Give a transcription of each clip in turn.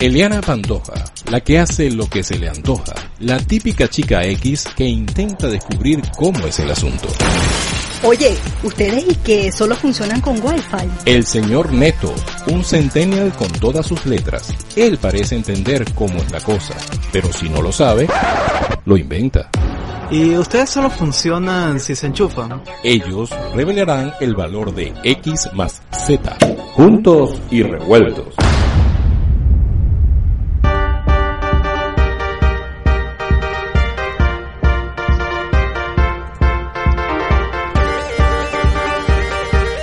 Eliana Pantoja, la que hace lo que se le antoja, la típica chica X que intenta descubrir cómo es el asunto. Oye, ¿ustedes y que solo funcionan con Wi-Fi? El señor Neto, un centennial con todas sus letras. Él parece entender cómo es la cosa, pero si no lo sabe, lo inventa. ¿Y ustedes solo funcionan si se enchufan? Ellos revelarán el valor de X más Z, juntos y revueltos.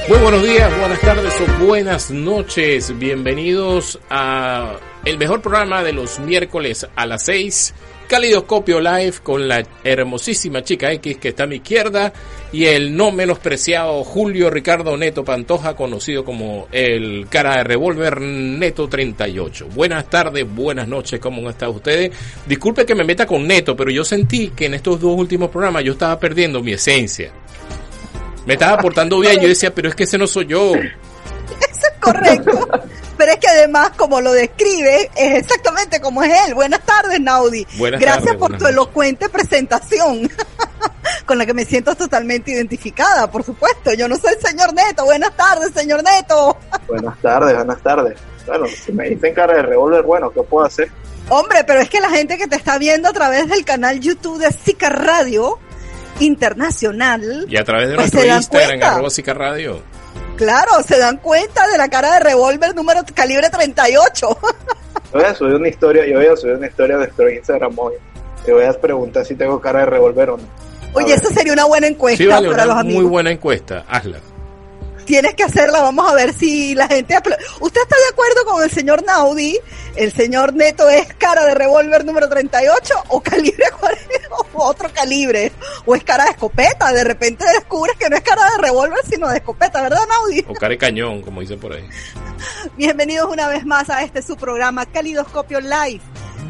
Muy buenos días, buenas tardes o buenas noches. Bienvenidos a el mejor programa de los miércoles a las 6. Calidoscopio Live con la hermosísima chica X que está a mi izquierda y el no menospreciado Julio Ricardo Neto Pantoja, conocido como el cara de revólver Neto 38. Buenas tardes, buenas noches, ¿cómo están ustedes? Disculpe que me meta con Neto, pero yo sentí que en estos dos últimos programas yo estaba perdiendo mi esencia. Me estaba portando bien, yo decía, pero es que ese no soy yo. Eso es correcto. Pero es que además, como lo describe, es exactamente como es él. Buenas tardes, Naudi. Buenas Gracias por buenas tu noches. elocuente presentación, con la que me siento totalmente identificada, por supuesto. Yo no soy el señor Neto. Buenas tardes, señor Neto. Buenas tardes, buenas tardes. Bueno, si me dicen cara de revólver, bueno, ¿qué puedo hacer? Hombre, pero es que la gente que te está viendo a través del canal YouTube de Zika Radio Internacional, Y a través de Pues nuestro Instagram, cuenta. arroba Zika Radio. claro, se dan cuenta de la cara de revólver número calibre 38. Yo voy a subir una historia, yo voy a subir una historia de nuestro Instagram hoy. Te voy a preguntar si tengo cara de revólver o no. A Oye, ver. esa sería una buena encuesta Sí, vale, para una los amigos. muy buena encuesta. Hazla. Tienes que hacerla, vamos a ver si la gente... ¿Usted está de acuerdo con el señor Naudi? ¿El señor Neto es cara de revólver número 38 o calibre 40 o otro calibre? ¿O es cara de escopeta? De repente descubres que no es cara de revólver sino de escopeta, ¿verdad Naudi? O care cañón, como dicen por ahí. Bienvenidos una vez más a este su programa Calidoscopio Live,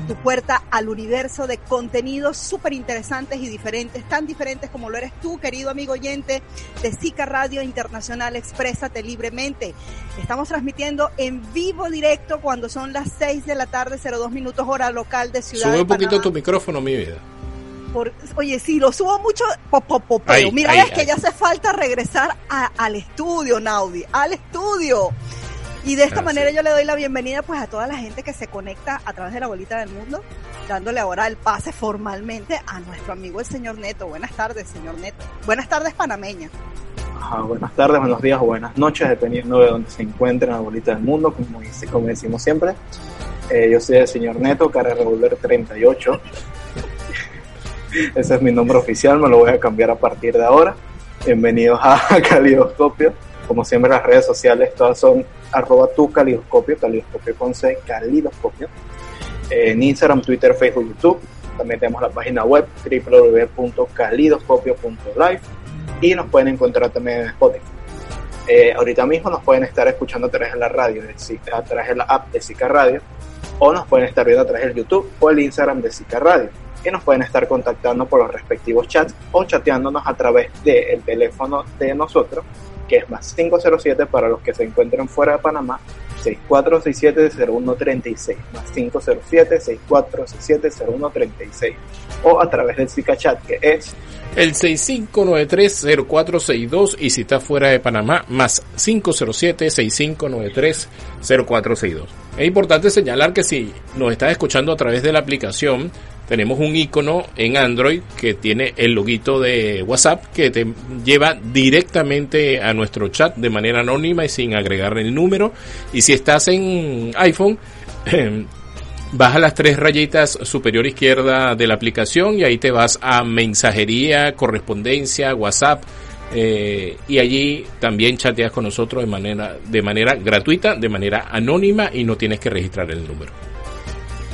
tu puerta al universo de contenidos súper interesantes y diferentes, tan diferentes como lo eres tú, querido amigo oyente de Zika Radio Internacional, exprésate libremente. Estamos transmitiendo en vivo directo cuando son las 6 de la tarde, 02 minutos hora local de Ciudad Sube de un poquito tu micrófono, mi vida. Por- oye, sí, lo subo mucho, po, po, po, pero Ahí, mira, ahí, es que ya hace falta regresar a- al estudio, Naudi, al estudio. Y de esta manera yo le doy la bienvenida pues a toda la gente que se conecta a través de la bolita del mundo, dándole ahora el pase formalmente a nuestro amigo el señor Neto. Buenas tardes, señor Neto. Buenas tardes, panameña. Ajá, buenas tardes, buenos días o buenas noches, dependiendo de donde se encuentren en la bolita del mundo, como, dice- como decimos siempre. Eh, yo soy el señor Neto, cara de revólver 38. Ese es mi nombre oficial, me lo voy a cambiar a partir de ahora. Bienvenidos a Calidoscopio. Como siempre, las redes sociales todas son arroba tu calidoscopio, calidoscopio con C, calidoscopio. En Instagram, Twitter, Facebook, YouTube. También tenemos la página web www.calidoscopio.live y nos pueden encontrar también en Spotify. Eh, ahorita mismo nos pueden estar escuchando a través de la radio, a través de la app de Zika Radio, o nos pueden estar viendo a través del YouTube o el Instagram de Zika Radio. Y nos pueden estar contactando por los respectivos chats o chateándonos a través del teléfono de nosotros, que es más 507 para los que se encuentren fuera de Panamá, 6467-0136, más 507-6467-0136, o a través del Zika Chat, que es El 6593-0462 y si está fuera de Panamá, más 507-6593-0462. Es importante señalar que si nos estás escuchando a través de la aplicación, tenemos un icono en Android que tiene el loguito de WhatsApp que te lleva directamente a nuestro chat de manera anónima y sin agregar el número. Y si estás en iPhone, Baja las tres rayitas superior izquierda de la aplicación y ahí te vas a mensajería, correspondencia, WhatsApp Eh, y allí también chateas con nosotros de manera, de manera gratuita, de manera anónima y no tienes que registrar el número.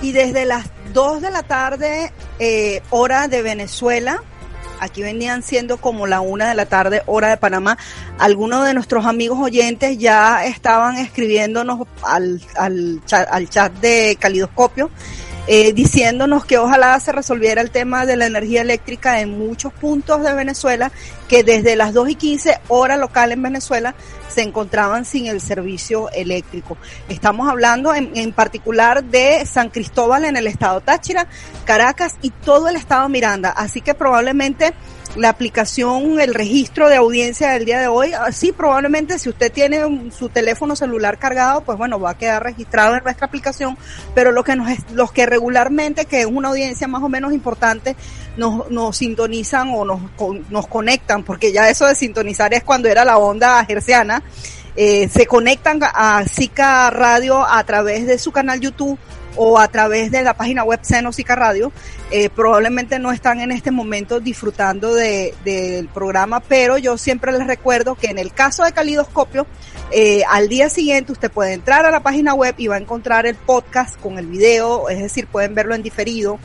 Y desde las 2 de la tarde, eh, hora de Venezuela, aquí venían siendo como la una de la tarde, hora de Panamá. Algunos de nuestros amigos oyentes ya estaban escribiéndonos al, al, chat, al chat de Calidoscopio. Eh, diciéndonos que ojalá se resolviera el tema de la energía eléctrica en muchos puntos de Venezuela, que desde las 2 y 15 hora local en Venezuela se encontraban sin el servicio eléctrico. Estamos hablando en, en, particular de San Cristóbal en el estado Táchira, Caracas y todo el estado Miranda. Así que probablemente la aplicación, el registro de audiencia del día de hoy, sí, probablemente si usted tiene su teléfono celular cargado, pues bueno, va a quedar registrado en nuestra aplicación, pero lo que nos, los que regularmente, que es una audiencia más o menos importante, nos, nos sintonizan o nos, nos conectan, porque ya eso de sintonizar es cuando era la onda gerciana, eh, se conectan a Zika Radio a través de su canal YouTube o a través de la página web Cenosica Radio, eh, probablemente no están en este momento disfrutando del de, programa, pero yo siempre les recuerdo que en el caso de Calidoscopio, eh, al día siguiente usted puede entrar a la página web y va a encontrar el podcast con el video, es decir, pueden verlo en diferido.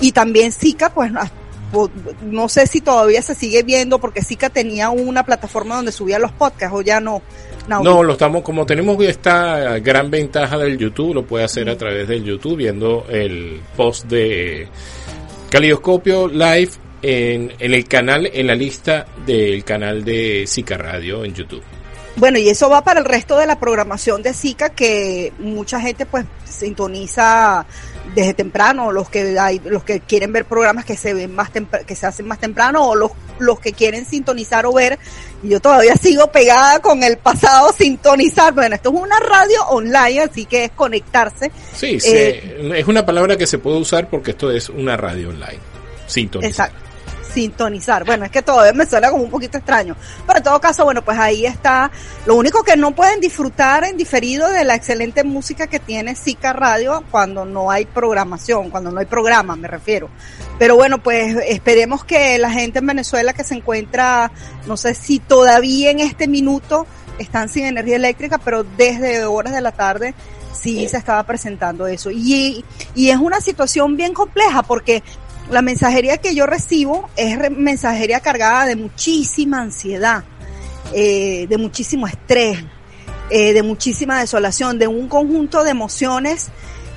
Y también Zika, pues no sé si todavía se sigue viendo porque Zika tenía una plataforma donde subía los podcasts o ya no. No, no, lo estamos, como tenemos esta gran ventaja del YouTube, lo puede hacer a través del YouTube viendo el post de Calidoscopio Live en, en el canal, en la lista del canal de Zika Radio en YouTube. Bueno, y eso va para el resto de la programación de Zika que mucha gente pues sintoniza desde temprano, los que hay, los que quieren ver programas que se ven más que se hacen más temprano o los los que quieren sintonizar o ver. Y yo todavía sigo pegada con el pasado sintonizar. Bueno, esto es una radio online, así que es conectarse. Sí, eh, es una palabra que se puede usar porque esto es una radio online. Sintonizar. Exacto sintonizar. Bueno, es que todavía me suena como un poquito extraño. Pero en todo caso, bueno, pues ahí está. Lo único que no pueden disfrutar en diferido de la excelente música que tiene Zika Radio cuando no hay programación, cuando no hay programa, me refiero. Pero bueno, pues esperemos que la gente en Venezuela que se encuentra, no sé si todavía en este minuto están sin energía eléctrica, pero desde horas de la tarde sí se estaba presentando eso. Y, y es una situación bien compleja porque la mensajería que yo recibo es mensajería cargada de muchísima ansiedad, eh, de muchísimo estrés, eh, de muchísima desolación, de un conjunto de emociones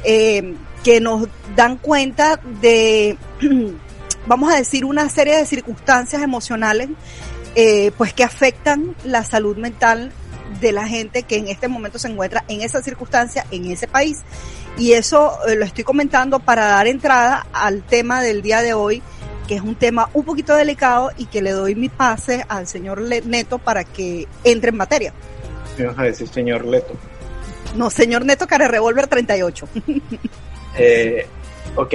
eh, que nos dan cuenta de, vamos a decir, una serie de circunstancias emocionales, pues que afectan la salud mental de la gente que en este momento se encuentra en esa circunstancia, en ese país. Y eso eh, lo estoy comentando para dar entrada al tema del día de hoy, que es un tema un poquito delicado y que le doy mi pase al señor Neto para que entre en materia. ¿Qué vas a decir, señor Leto? No, señor Neto Care Revolver 38. eh, ok,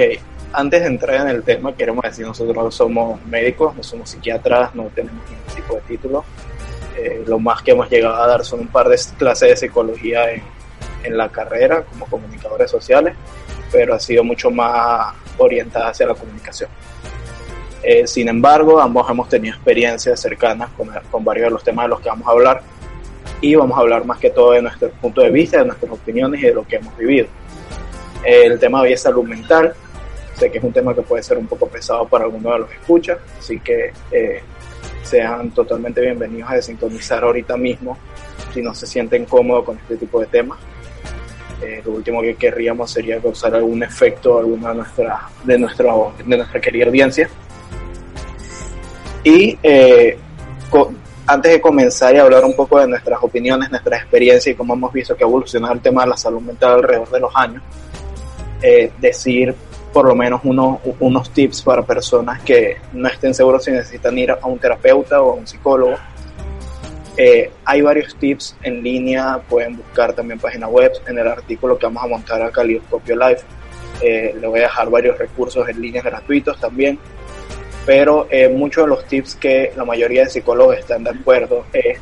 antes de entrar en el tema, queremos decir, nosotros somos médicos, no somos psiquiatras, no tenemos ningún tipo de título. Eh, lo más que hemos llegado a dar son un par de clases de psicología en, en la carrera como comunicadores sociales, pero ha sido mucho más orientada hacia la comunicación. Eh, sin embargo, ambos hemos tenido experiencias cercanas con, con, varios de los temas de los que vamos a hablar y vamos a hablar más que todo de nuestro punto de vista, de nuestras opiniones y de lo que hemos vivido. Eh, el tema hoy es salud mental. Sé que es un tema que puede ser un poco pesado para algunos de los que escuchan, así que eh, sean totalmente bienvenidos a desintonizar ahorita mismo si no se sienten cómodos con este tipo de temas. Eh, lo último que querríamos sería causar algún efecto a alguna de nuestra, de, nuestro, de nuestra querida audiencia. Y eh, antes de comenzar y hablar un poco de nuestras opiniones, nuestras experiencias y cómo hemos visto que ha evolucionado el tema de la salud mental alrededor de los años, eh, decir por lo menos uno, unos tips para personas que no estén seguros si necesitan ir a un terapeuta o a un psicólogo. Eh, hay varios tips en línea, pueden buscar también página web en el artículo que vamos a montar a Calidoscopio Live. Eh, le voy a dejar varios recursos en línea gratuitos también. Pero eh, muchos de los tips que la mayoría de psicólogos están de acuerdo es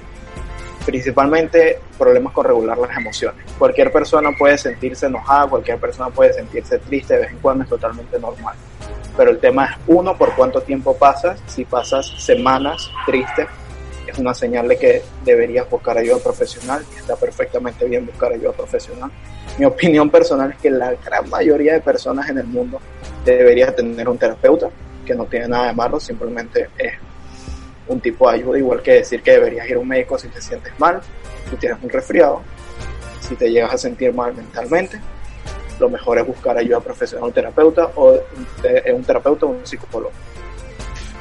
principalmente problemas con regular las emociones. Cualquier persona puede sentirse enojada, cualquier persona puede sentirse triste de vez en cuando, es totalmente normal. Pero el tema es, uno, por cuánto tiempo pasas, si pasas semanas tristes, es una señal de que deberías buscar ayuda profesional está perfectamente bien buscar ayuda profesional. Mi opinión personal es que la gran mayoría de personas en el mundo debería tener un terapeuta, que no tiene nada de malo, simplemente es un tipo de ayuda, igual que decir que deberías ir a un médico si te sientes mal, si tienes un resfriado, si te llegas a sentir mal mentalmente, lo mejor es buscar ayuda profesional, un terapeuta o un terapeuta o un psicólogo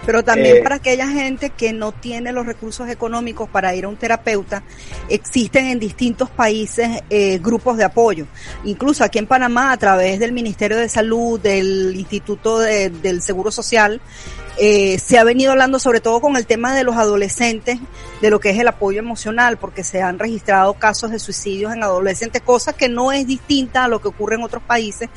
pero también eh, para aquella gente que no tiene los recursos económicos para ir a un terapeuta, existen en distintos países eh, grupos de apoyo. Incluso aquí en Panamá, a través del Ministerio de Salud, del Instituto del Seguro Social, eh, se ha venido hablando sobre todo con el tema de los adolescentes, de lo que es el apoyo emocional, porque se han registrado casos de suicidios en adolescentes, cosa que no es distinta a lo que ocurre en otros países.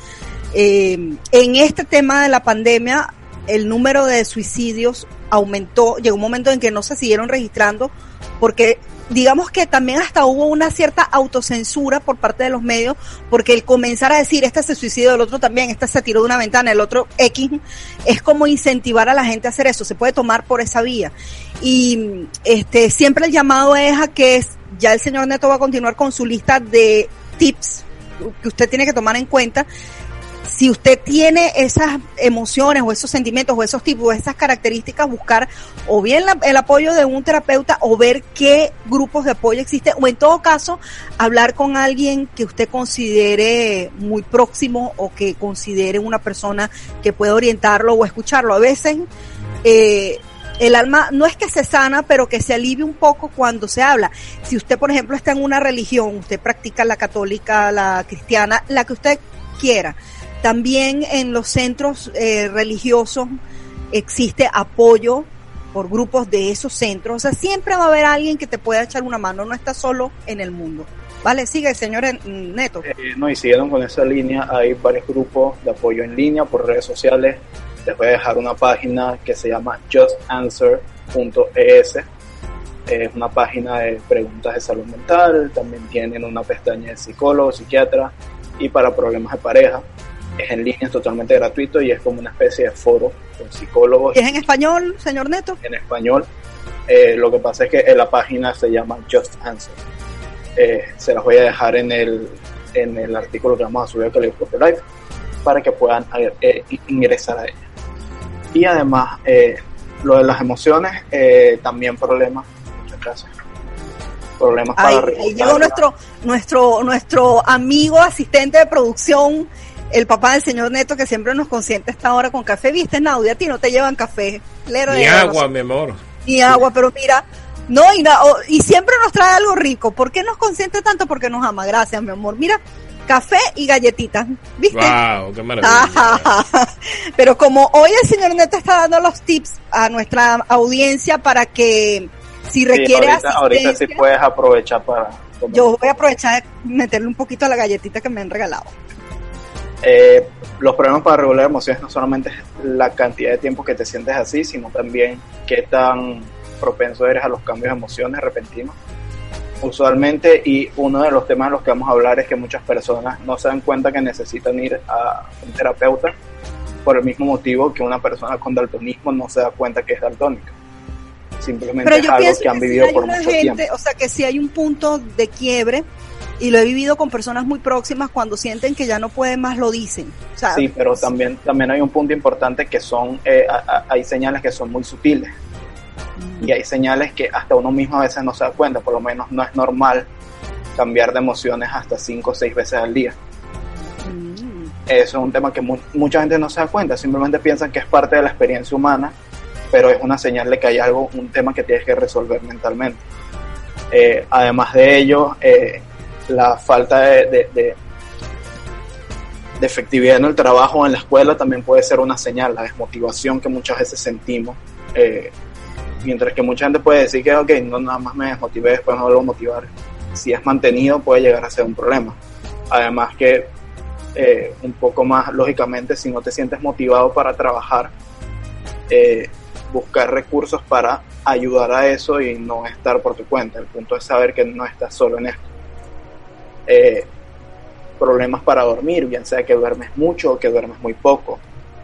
en este tema de la pandemia el número de suicidios aumentó, llegó un momento en que no se siguieron registrando porque digamos que también hasta hubo una cierta autocensura por parte de los medios, porque el comenzar a decir, este se suicidó, el otro también, este se tiró de una ventana, el otro X, es como incentivar a la gente a hacer eso, se puede tomar por esa vía. Y este siempre el llamado es a que ya el señor Neto va a continuar con su lista de tips que usted tiene que tomar en cuenta si usted tiene esas emociones o esos sentimientos o esos tipos, esas características, buscar o bien el apoyo de un terapeuta o ver qué grupos de apoyo existen o en todo caso hablar con alguien que usted considere muy próximo o que considere una persona que pueda orientarlo o escucharlo. A veces eh, el alma no es que se sana, pero que se alivie un poco cuando se habla. Si usted, por ejemplo, está en una religión, usted practica la católica, la cristiana, la que usted quiera, también en los centros eh, religiosos existe apoyo por grupos de esos centros. O sea, siempre va a haber alguien que te pueda echar una mano, no está solo en el mundo. Vale, sigue, señor Neto. Eh, no, y siguieron con esa línea, hay varios grupos de apoyo en línea por redes sociales. Les voy a dejar una página que se llama justanswer.es. Es una página de preguntas de salud mental, también tienen una pestaña de psicólogo, psiquiatra y para problemas de pareja es en línea, es totalmente gratuito y es como una especie de foro con psicólogos. ¿Es en español, señor Neto? En español. Eh, lo que pasa es que en la página se llama Just Answer. Eh, se las voy a dejar en el, en el artículo que vamos a subir a Calidoscopio Live para que puedan eh, ingresar a ella. Y además, lo de las emociones, también problemas, muchas gracias problemas para ahí llegó nuestro nuestro nuestro amigo asistente de producción el papá del señor Neto que siempre nos consiente esta hora con café. ¿Viste, Naudi? A ti no te llevan café. Ni agua, mi amor. Ni agua, pero mira, no, y, y siempre nos trae algo rico. ¿Por qué nos consiente tanto? Porque nos ama. Gracias, mi amor. Mira, café y galletitas. ¿Viste? ¡Wow! ¡Qué maravilla! pero como hoy el señor Neto está dando los tips a nuestra audiencia para que si requiere sí, ahorita, ahorita sí puedes aprovechar para... Yo voy a aprovechar de meterle un poquito a la galletita que me han regalado. Eh, los problemas para regular emociones no solamente es la cantidad de tiempo que te sientes así, sino también qué tan propenso eres a los cambios de emociones repentinos. Usualmente, y uno de los temas de los que vamos a hablar es que muchas personas no se dan cuenta que necesitan ir a un terapeuta por el mismo motivo que una persona con daltonismo no se da cuenta que es daltónica. Simplemente es algo que han vivido por mucho tiempo. O sea, que si hay un punto de quiebre, y lo he vivido con personas muy próximas cuando sienten que ya no pueden más lo dicen. sí, pero también, también hay un punto importante que son, eh, hay señales que son muy sutiles mm. y hay señales que hasta uno mismo a veces no se da cuenta, por lo menos no es normal cambiar de emociones hasta cinco o seis veces al día. Mm. Eso es un tema que mucha gente no se da cuenta, simplemente piensan que es parte de la experiencia humana, pero es una señal de que hay algo, un tema que tienes que resolver mentalmente. Eh, además de ello, eh, la falta de, efectividad en el trabajo en la escuela también puede ser una señal, la desmotivación que muchas veces sentimos. Eh, mientras que mucha gente puede decir que, ok, no nada más me desmotivé, después no vuelvo a motivar. Si es mantenido, puede llegar a ser un problema. Además que, eh, un poco más lógicamente, si no te sientes motivado para trabajar, eh, buscar recursos para ayudar a eso y no estar por tu cuenta. El punto es saber que no estás solo en esto. Eh, problemas para dormir, bien sea que duermes mucho o que duermes muy poco.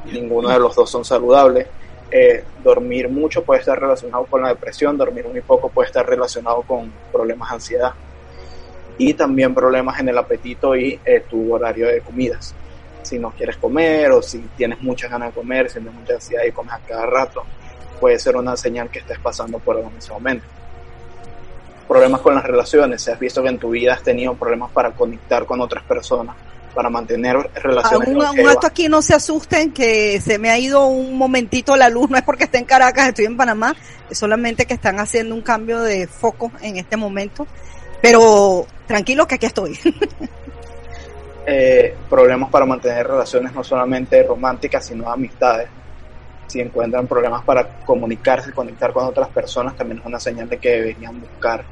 Ninguno de los dos son saludables. eh, dormir mucho puede estar relacionado con la depresión, dormir muy poco puede estar relacionado con problemas de ansiedad y también problemas en el apetito y eh, tu horario de comidas. Si no quieres comer o si tienes muchas ganas de comer, si tienes mucha ansiedad y comes a cada rato, puede ser una señal que estés pasando por algo en ese momento. Problemas con las relaciones, si has visto que en tu vida has tenido problemas para conectar con otras personas, para mantener relaciones. Un, un, acto aquí, no se asusten, que se me ha ido un momentito la luz, no es porque esté en Caracas, estoy en Panamá, es solamente que están haciendo un cambio de foco en este momento, pero tranquilo que aquí estoy. eh, problemas para mantener relaciones no solamente románticas, sino amistades. Si encuentran problemas para comunicarse, conectar con otras personas, también es una señal de que deberían buscar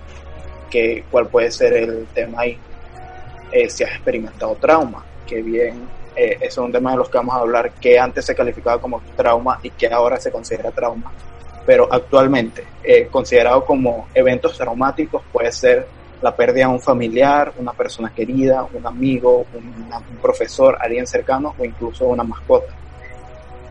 que, cuál puede ser el tema ahí. Eh, si has experimentado trauma, que bien, eh, es un tema de los que vamos a hablar, que antes se calificaba como trauma y que ahora se considera trauma, pero actualmente eh, considerado como eventos traumáticos puede ser la pérdida de un familiar, una persona querida, un amigo, un, un profesor, alguien cercano o incluso una mascota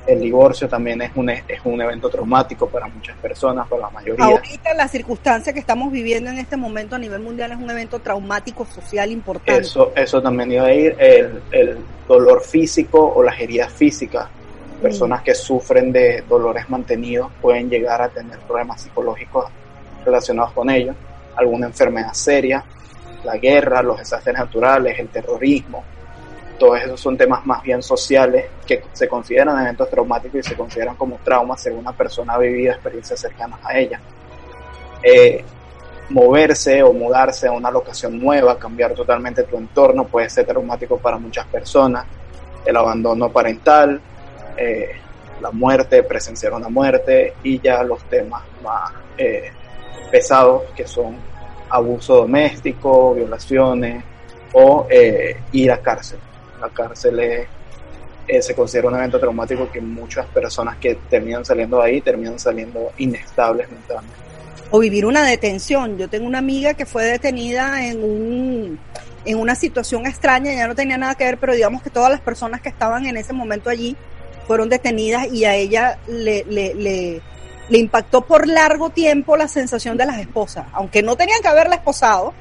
el divorcio también es un, es un evento traumático para muchas personas, para la mayoría. Ahorita la circunstancia que estamos viviendo en este momento a nivel mundial es un evento traumático social importante. Eso, eso también iba a ir, el, el dolor físico o las heridas físicas. Personas mm. que sufren de dolores mantenidos pueden llegar a tener problemas psicológicos relacionados con ellos, alguna enfermedad seria, la guerra, los desastres naturales, el terrorismo, todos esos son temas más bien sociales que se consideran eventos traumáticos y se consideran como traumas según una persona ha vivido experiencias cercanas a ella. Eh, moverse o mudarse a una locación nueva, cambiar totalmente tu entorno puede ser traumático para muchas personas. El abandono parental, eh, la muerte, presenciar una muerte y ya los temas más eh, pesados que son abuso doméstico, violaciones o ir a cárcel la cárcel eh, se considera un evento traumático que muchas personas que terminan saliendo ahí terminan saliendo inestables mentalmente. O vivir una detención. Yo tengo una amiga que fue detenida en un en una situación extraña, ya no tenía nada que ver, pero digamos que todas las personas que estaban en ese momento allí fueron detenidas y a ella le, le impactó por largo tiempo la sensación de las esposas, aunque no tenían que haberla esposado,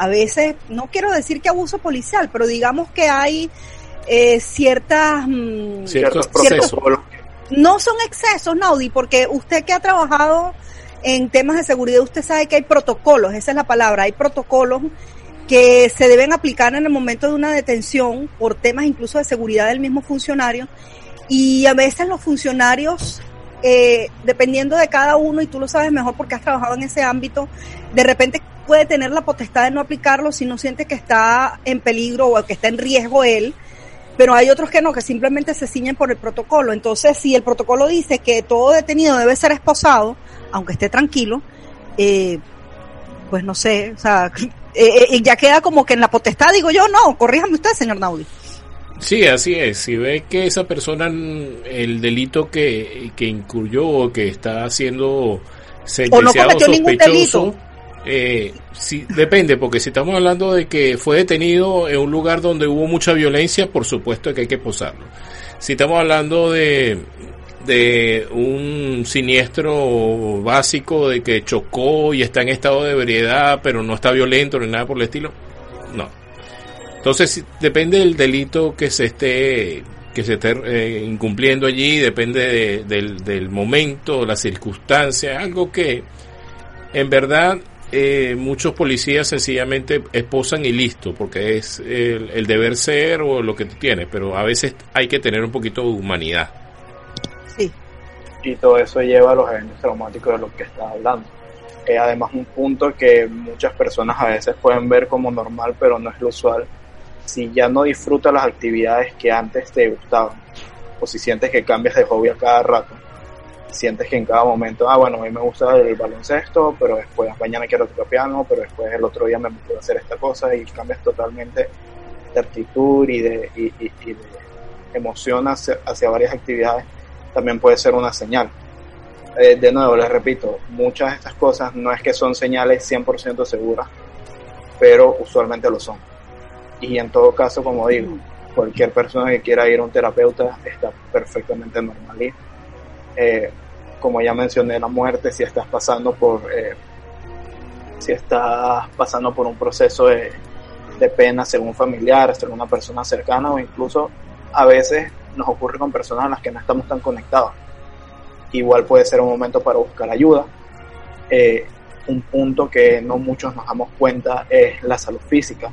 a veces, no quiero decir que abuso policial, pero digamos que hay eh, ciertas... Mmm, ciertos procesos. Ciertos, no son excesos, Naudi, porque usted que ha trabajado en temas de seguridad, usted sabe que hay protocolos, esa es la palabra, hay protocolos que se deben aplicar en el momento de una detención por temas incluso de seguridad del mismo funcionario y a veces los funcionarios eh, dependiendo de cada uno, y tú lo sabes mejor porque has trabajado en ese ámbito, de repente puede tener la potestad de no aplicarlo si no siente que está en peligro o que está en riesgo él, pero hay otros que no, que simplemente se ciñen por el protocolo. Entonces, si el protocolo dice que todo detenido debe ser esposado, aunque esté tranquilo, eh, pues no sé, o sea, eh, eh, ya queda como que en la potestad, digo yo, no, corríjame usted, señor Naudi. Sí, así es. Si ve que esa persona, el delito que, que incurrió o que está siendo sentenciado o no sospechoso, eh, sí, depende, porque si estamos hablando de que fue detenido en un lugar donde hubo mucha violencia, por supuesto que hay que posarlo. Si estamos hablando de, de un siniestro básico de que chocó y está en estado de ebriedad, pero no está violento ni nada por el estilo, no. Entonces, depende del delito que se esté que se esté eh, incumpliendo allí, depende de, del, del momento, la circunstancia, algo que en verdad eh, muchos policías sencillamente esposan y listo, porque es el, el, deber ser o lo que tú tienes, pero a veces hay que tener un poquito de humanidad. Sí. Y todo eso lleva a los eventos traumáticos de los que estás hablando. Eh, además, un punto que muchas personas a veces pueden ver como normal, pero no es lo usual, si ya no disfrutas las actividades que antes te gustaban, o si sientes que cambias de hobby a cada rato, sientes que en cada momento, ah, bueno, a mí me gusta el baloncesto, pero después mañana quiero tocar piano, pero después el otro día me gusta hacer esta cosa y cambias totalmente de actitud y de, y, y, y de emoción hacia, varias actividades, también puede ser una señal. Eh, de nuevo, les repito, muchas de estas cosas no es que son señales 100% seguras, pero usualmente lo son y en todo caso, como digo, cualquier persona que quiera ir a un terapeuta está perfectamente normal. Eh, como ya mencioné, la muerte, si estás pasando por, eh, si estás pasando por un proceso de, de pena según familiar, según una persona cercana o incluso a veces nos ocurre con personas a las que no estamos tan conectados. Igual puede ser un momento para buscar ayuda. Eh, un punto que no muchos nos damos cuenta es la salud física,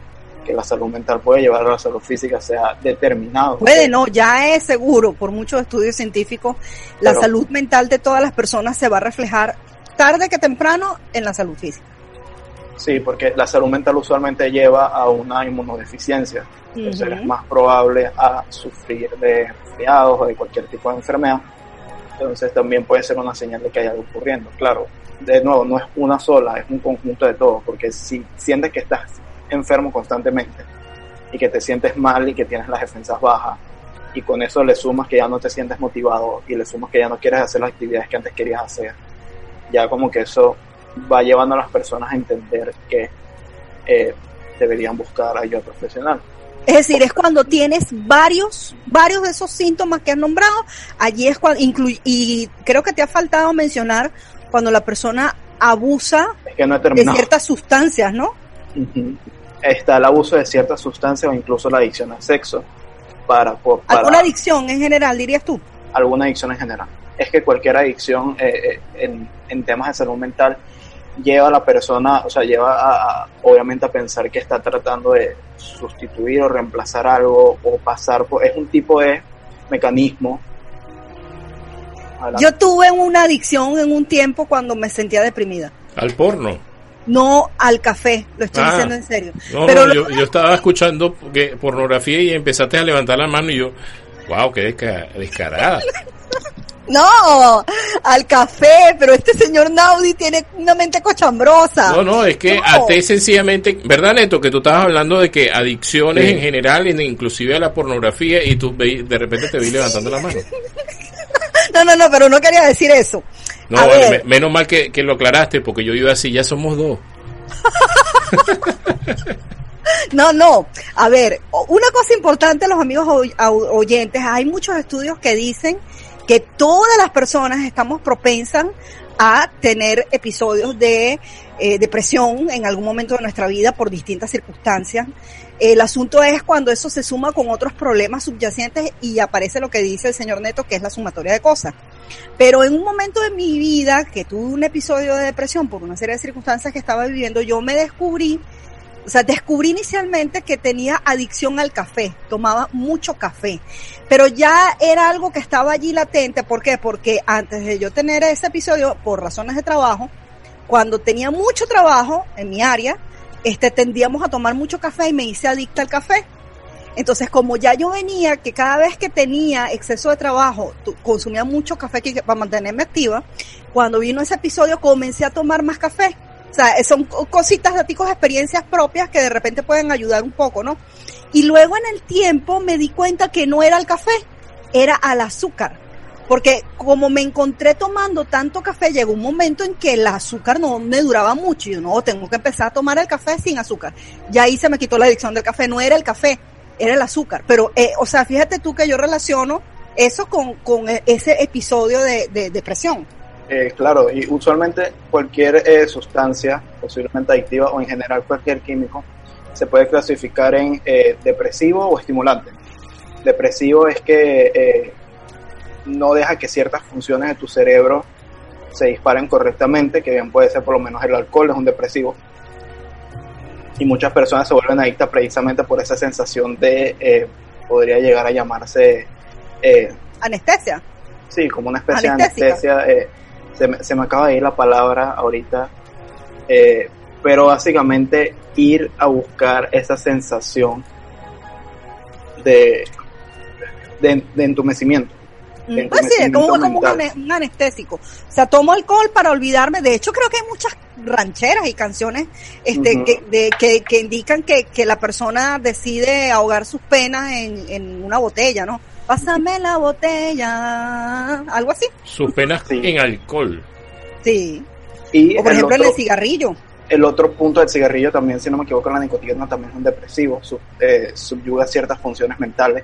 que la salud mental puede llevar a la salud física sea determinado. Puede, no, ya es seguro por muchos estudios científicos, la Pero- salud mental de todas las personas se va a reflejar tarde que temprano en la salud física. Sí, porque la salud mental usualmente lleva a una inmunodeficiencia. Entonces eres más probable a sufrir de resfriados o de cualquier tipo de enfermedad. Entonces también puede ser una señal de que hay algo ocurriendo. Claro, de nuevo, no es una sola, es un conjunto de todo, porque si sientes que estás enfermo constantemente y que te sientes mal y que tienes las defensas bajas, y con eso le sumas que ya no te sientes motivado y le sumas que ya no quieres hacer las actividades que antes querías hacer, ya como que eso va llevando a las personas a entender que eh, deberían buscar ayuda profesional. Es decir, es cuando tienes varios, varios de esos síntomas que has nombrado, allí es cuando incluye, y creo que te ha faltado mencionar cuando la persona abusa Es que no de ciertas sustancias, ¿no? Está el abuso de ciertas sustancias o incluso la adicción al sexo para, por- para Alguna adicción en general, dirías tú. alguna adicción en general. Es que cualquier adicción eh, eh, en, en temas de salud mental lleva a la persona, o sea, lleva a, a- obviamente a pensar que está tratando de sustituir o reemplazar algo o pasar por, es un tipo de mecanismo. Adelante. Yo tuve una adicción en un tiempo cuando me sentía deprimida. Al porno. No al café, lo estoy Ah. diciendo en serio. No, Pero no, yo, yo estaba escuchando que pornografía y empezaste a levantar la mano y yo, wow, qué desca- descarada. No, al café, pero este señor Naudi tiene una mente cochambrosa. No, no, es que No. a ti sencillamente, ¿verdad Neto? Que tú estabas hablando de que adicciones Sí. en general, en- inclusive a la pornografía, y tú de repente te vi levantando la mano. No, no, no, pero no quería decir eso. No, A vale, ver. me- menos mal que, que lo aclaraste, porque yo iba así, ya somos dos. No, no. A ver, una cosa importante, los amigos oyentes, hay muchos estudios que dicen que todas las personas estamos propensas a tener episodios de eh, depresión en algún momento de nuestra vida por distintas circunstancias. El asunto es cuando eso se suma con otros problemas subyacentes y aparece lo que dice el señor Neto, que es la sumatoria de cosas. Pero en un momento de mi vida que tuve un episodio de depresión por una serie de circunstancias que estaba viviendo, yo me descubrí o sea, descubrí inicialmente que tenía adicción al café, tomaba mucho café, pero ya era algo que estaba allí latente. ¿Por qué? Porque antes de yo tener ese episodio, por razones de trabajo, cuando tenía mucho trabajo en mi área, este, tendíamos a tomar mucho café y me hice adicta al café. Entonces, como ya yo venía, que cada vez que tenía exceso de trabajo, consumía mucho café para mantenerme activa, cuando vino ese episodio comencé a tomar más café. O sea, son co- cositas, daticos, experiencias propias que de repente pueden ayudar un poco, ¿no? Y luego en el tiempo me di cuenta que no era el café, era al azúcar. Porque como me encontré tomando tanto café, llegó un momento en que el azúcar no me duraba mucho. Y yo, no, tengo que empezar a tomar el café sin azúcar. Ya ahí se me quitó la adicción del café. No era el café, era el azúcar. Pero, eh, o sea, fíjate tú que yo relaciono eso con, con e- ese episodio de, de depresión. Eh, claro, y usualmente cualquier eh, sustancia posiblemente adictiva o en general cualquier químico se puede clasificar en eh, depresivo o estimulante. Depresivo es que no deja que ciertas funciones de tu cerebro se disparen correctamente, que bien puede ser por lo menos el alcohol, es un depresivo. Y muchas personas se vuelven adictas precisamente por esa sensación de, eh, podría llegar a llamarse, eh, Anestesia. Sí, como una especie de anestesia. eh, se, me, se me acaba de ir la palabra ahorita. pero básicamente ir a buscar esa sensación de, de, de entumecimiento. Pues sí, es como, como un, anestésico. O sea, tomo alcohol para olvidarme. De hecho, creo que hay muchas rancheras y canciones este, que, de, que, que indican que, que la persona decide ahogar sus penas en, en una botella, ¿no? Pásame la botella. Algo así. Sus penas Sí. en alcohol. Sí. Y O por el ejemplo en otro- el cigarrillo. El otro punto del cigarrillo también, si no me equivoco, la nicotina también es un depresivo, sub- eh, subyuga ciertas funciones mentales.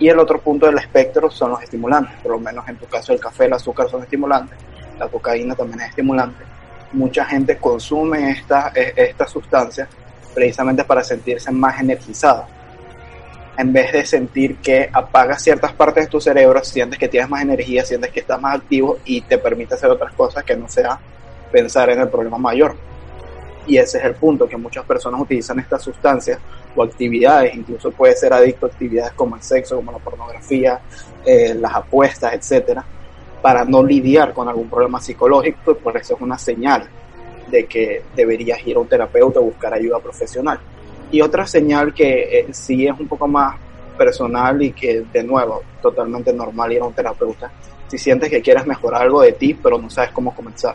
Y el otro punto del espectro son los estimulantes, por lo menos en tu caso el café, el azúcar son estimulantes. la cocaína también es estimulante, mucha gente consume esta, e, esta sustancia precisamente para sentirse más energizado. En vez de sentir que apagas ciertas partes de tu cerebro, sientes que tienes más energía, sientes que estás más activo y te permite hacer otras cosas que no sea pensar en el problema mayor. Y ese es el punto, que muchas personas utilizan estas sustancias o actividades, incluso puede ser adicto a actividades como el sexo, como la pornografía, eh, las apuestas, etcétera, para no lidiar con algún problema psicológico por eso es una señal de que deberías ir a un terapeuta o buscar ayuda profesional. Y otra señal que eh, sí es un poco más personal y que de nuevo totalmente normal ir a un terapeuta, si sientes que quieres mejorar algo de ti pero no sabes cómo comenzar.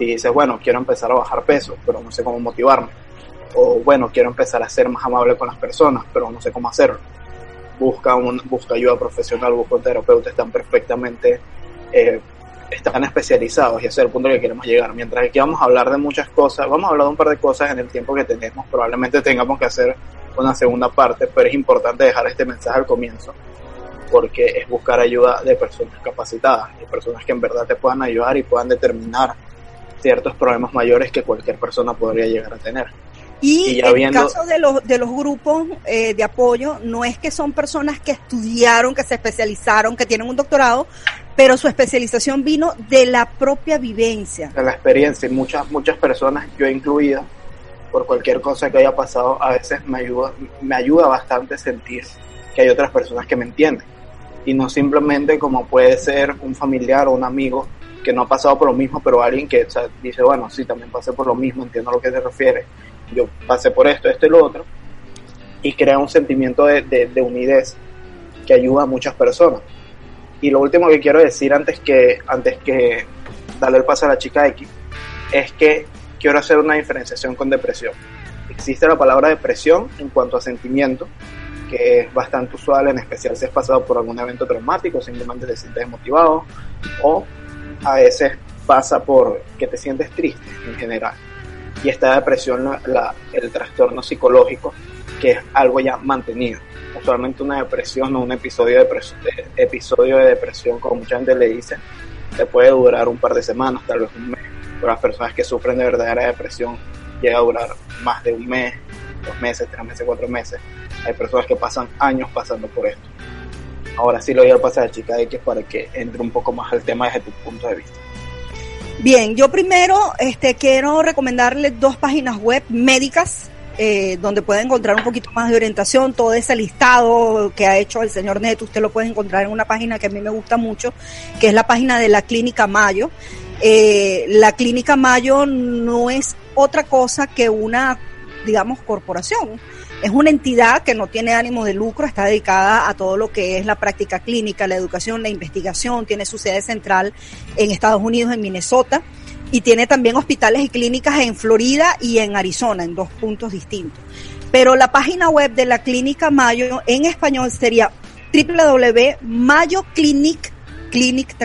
Si dices, bueno, quiero empezar a bajar peso, pero no sé cómo motivarme. O bueno, quiero empezar a ser más amable con las personas, pero no sé cómo hacerlo. Busca, un, busca ayuda profesional, busca un terapeuta, están perfectamente eh, están especializados y ese es el punto que queremos llegar. Mientras aquí vamos a hablar de muchas cosas, vamos a hablar de un par de cosas en el tiempo que tenemos, probablemente tengamos que hacer una segunda parte, pero es importante dejar este mensaje al comienzo, porque es buscar ayuda de personas capacitadas, de personas que en verdad te puedan ayudar y puedan determinar ciertos problemas mayores que cualquier persona podría llegar a tener. Y, en el caso de los, de los grupos eh, de apoyo, no es que son personas que estudiaron, que se especializaron, que tienen un doctorado, pero su especialización vino de la propia vivencia. De la experiencia, y muchas, muchas personas, yo incluida, por cualquier cosa que haya pasado, a veces me ayuda, me ayuda bastante sentir que hay otras personas que me entienden. Y no simplemente como puede ser un familiar o un amigo que no ha pasado por lo mismo, pero alguien que dice, bueno, sí, también pasé por lo mismo, entiendo a lo que se refiere, yo pasé por esto, esto y lo otro, y crea un sentimiento de, de, de unidez que ayuda a muchas personas. Y lo último que quiero decir antes que, antes que darle el paso a la chica X es que quiero hacer una diferenciación con depresión. Existe la palabra depresión en cuanto a sentimiento, que es bastante usual, en especial si has pasado por algún evento traumático, simplemente te sientes desmotivado, o a veces pasa por que te sientes triste en general. Y esta depresión, la, el trastorno psicológico, que es algo ya mantenido usualmente una depresión o un episodio de, depresión, episodio de depresión, como mucha gente le dice, te puede durar un par de semanas, tal vez un mes. Pero las personas que sufren de verdadera depresión llega a durar más de un mes, dos meses, tres meses, cuatro meses. Hay personas que pasan años pasando por esto. Ahora sí lo voy a pasar a Chica X para que entre un poco más al tema desde tu punto de vista. Bien, yo primero este, quiero recomendarles dos páginas web médicas eh, donde puede encontrar un poquito más de orientación, todo ese listado que ha hecho el señor Neto, usted lo puede encontrar en una página que a mí me gusta mucho, que es la página de la Clínica Mayo. Eh, la Clínica Mayo no es otra cosa que una, digamos, corporación. Es una entidad que no tiene ánimo de lucro, está dedicada a todo lo que es la práctica clínica, la educación, la investigación, tiene su sede central en Estados Unidos, en Minnesota y tiene también hospitales y clínicas en Florida y en Arizona, en dos puntos distintos. Pero la página web de la Clínica Mayo en español sería www.mayoclinic, clinic,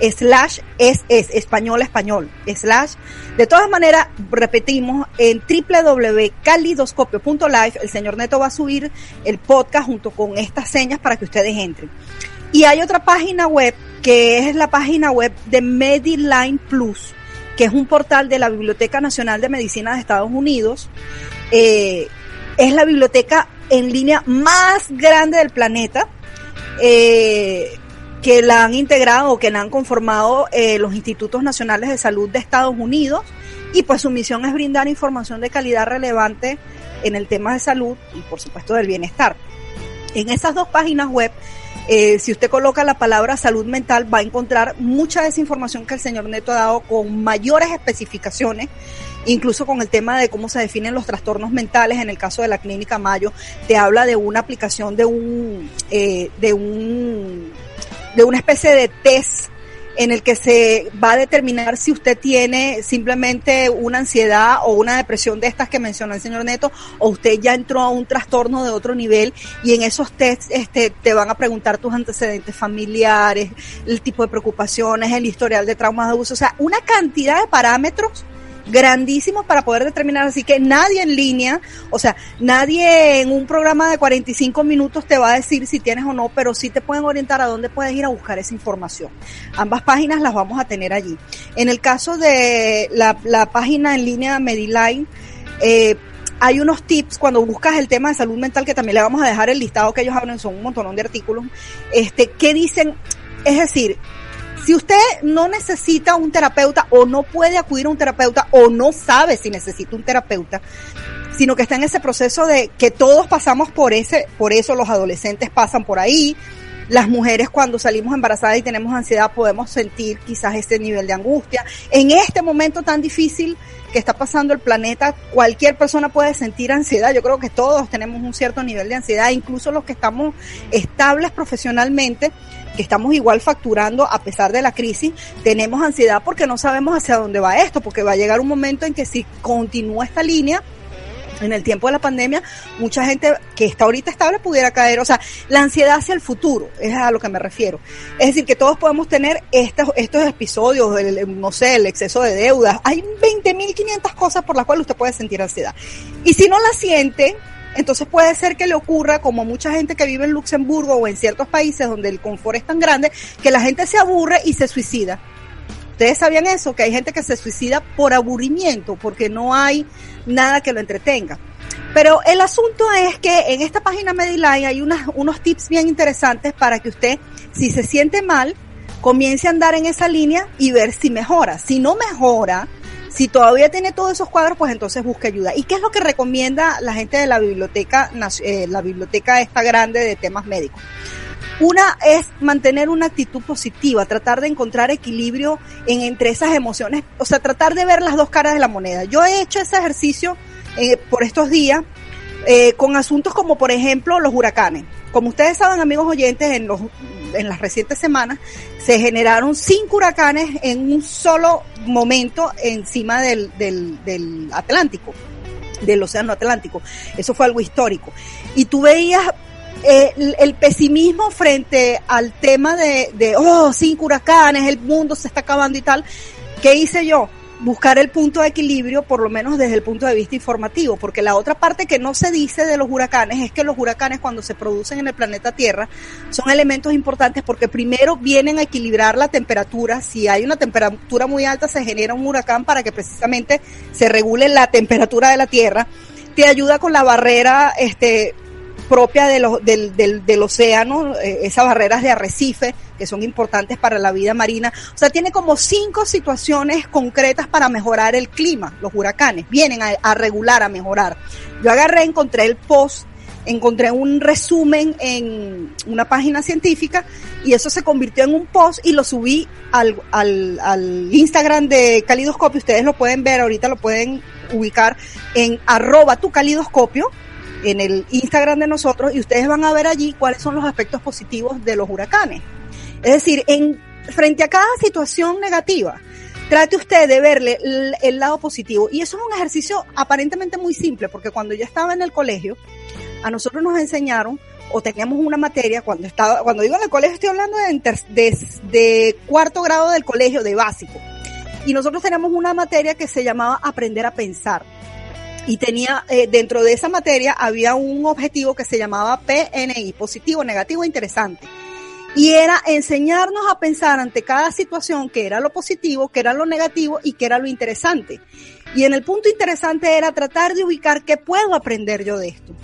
slash es, es español español slash de todas maneras repetimos en www.calidoscopio.live el señor Neto va a subir el podcast junto con estas señas para que ustedes entren y hay otra página web que es la página web de Mediline Plus, que es un portal de la Biblioteca Nacional de Medicina de Estados Unidos. Eh, es la biblioteca en línea más grande del planeta. Eh, que la han integrado o que la han conformado eh, los institutos nacionales de salud de Estados Unidos y pues su misión es brindar información de calidad relevante en el tema de salud y por supuesto del bienestar. En esas dos páginas web eh, si usted coloca la palabra salud mental, va a encontrar mucha de esa información que el señor Neto ha dado con mayores especificaciones, incluso con el tema de cómo se definen los trastornos mentales. En el caso de la clínica Mayo, te habla de una aplicación de un, eh, de un, de una especie de test en el que se va a determinar si usted tiene simplemente una ansiedad o una depresión de estas que mencionó el señor Neto, o usted ya entró a un trastorno de otro nivel y en esos tests este, te van a preguntar tus antecedentes familiares, el tipo de preocupaciones, el historial de traumas de abuso, o sea, una cantidad de parámetros grandísimos para poder determinar. Así que nadie en línea, o sea, nadie en un programa de 45 minutos te va a decir si tienes o no, pero sí te pueden orientar a dónde puedes ir a buscar esa información. Ambas páginas las vamos a tener allí. En el caso de la, la página en línea Mediline, eh, hay unos tips cuando buscas el tema de salud mental que también le vamos a dejar el listado que ellos hablan, son un montón de artículos, este, que dicen, es decir, si usted no necesita un terapeuta o no puede acudir a un terapeuta o no sabe si necesita un terapeuta, sino que está en ese proceso de que todos pasamos por ese, por eso los adolescentes pasan por ahí, las mujeres cuando salimos embarazadas y tenemos ansiedad podemos sentir quizás este nivel de angustia. En este momento tan difícil que está pasando el planeta, cualquier persona puede sentir ansiedad. Yo creo que todos tenemos un cierto nivel de ansiedad, incluso los que estamos estables profesionalmente, que estamos igual facturando a pesar de la crisis, tenemos ansiedad porque no sabemos hacia dónde va esto, porque va a llegar un momento en que si continúa esta línea, en el tiempo de la pandemia, mucha gente que está ahorita estable pudiera caer. O sea, la ansiedad hacia el futuro, es a lo que me refiero. Es decir, que todos podemos tener estos, estos episodios, el, no sé, el exceso de deudas. Hay 20.500 cosas por las cuales usted puede sentir ansiedad. Y si no la siente, entonces puede ser que le ocurra, como mucha gente que vive en Luxemburgo o en ciertos países donde el confort es tan grande, que la gente se aburre y se suicida. ¿Ustedes sabían eso? Que hay gente que se suicida por aburrimiento, porque no hay nada que lo entretenga. Pero el asunto es que en esta página Mediline hay unas, unos tips bien interesantes para que usted, si se siente mal, comience a andar en esa línea y ver si mejora. Si no mejora, si todavía tiene todos esos cuadros, pues entonces busque ayuda. ¿Y qué es lo que recomienda la gente de la biblioteca, eh, la biblioteca esta grande de temas médicos? Una es mantener una actitud positiva, tratar de encontrar equilibrio en entre esas emociones, o sea, tratar de ver las dos caras de la moneda. Yo he hecho ese ejercicio eh, por estos días eh, con asuntos como, por ejemplo, los huracanes. Como ustedes saben, amigos oyentes, en los en las recientes semanas se generaron cinco huracanes en un solo momento encima del, del, del Atlántico del Océano Atlántico. Eso fue algo histórico. Y tú veías el, pesimismo frente al tema de, de, oh, cinco huracanes, el mundo se está acabando y tal. ¿Qué hice yo? buscar el punto de equilibrio, por lo menos desde el punto de vista informativo, porque la otra parte que no se dice de los huracanes es que los huracanes cuando se producen en el planeta Tierra son elementos importantes porque primero vienen a equilibrar la temperatura, si hay una temperatura muy alta se genera un huracán para que precisamente se regule la temperatura de la Tierra, te ayuda con la barrera este propia de los, del, del, océano, eh, esas barreras de arrecife que son importantes para la vida marina. O sea, tiene como cinco situaciones concretas para mejorar el clima. Los huracanes vienen a, regular, a mejorar. Yo agarré, encontré el post encontré un resumen en una página científica y eso se convirtió en un post y lo subí al, al, al Instagram de Calidoscopio. Ustedes lo pueden ver, ahorita lo pueden ubicar en arroba tu calidoscopio en el Instagram de nosotros y ustedes van a ver allí cuáles son los aspectos positivos de los huracanes. Es decir, en, frente a cada situación negativa, trate usted de verle el, lado positivo. Y eso es un ejercicio aparentemente muy simple, porque cuando yo estaba en el colegio, a nosotros nos enseñaron o teníamos una materia cuando estaba, cuando digo en el colegio estoy hablando de, de, de cuarto grado del colegio, de básico. Y nosotros teníamos una materia que se llamaba aprender a pensar y tenía eh, dentro de esa materia había un objetivo que se llamaba PNI, positivo, negativo, interesante. Y era enseñarnos a pensar ante cada situación que era lo positivo, que era lo negativo y que era lo interesante. Y en el punto interesante era tratar de ubicar qué puedo aprender yo de esto.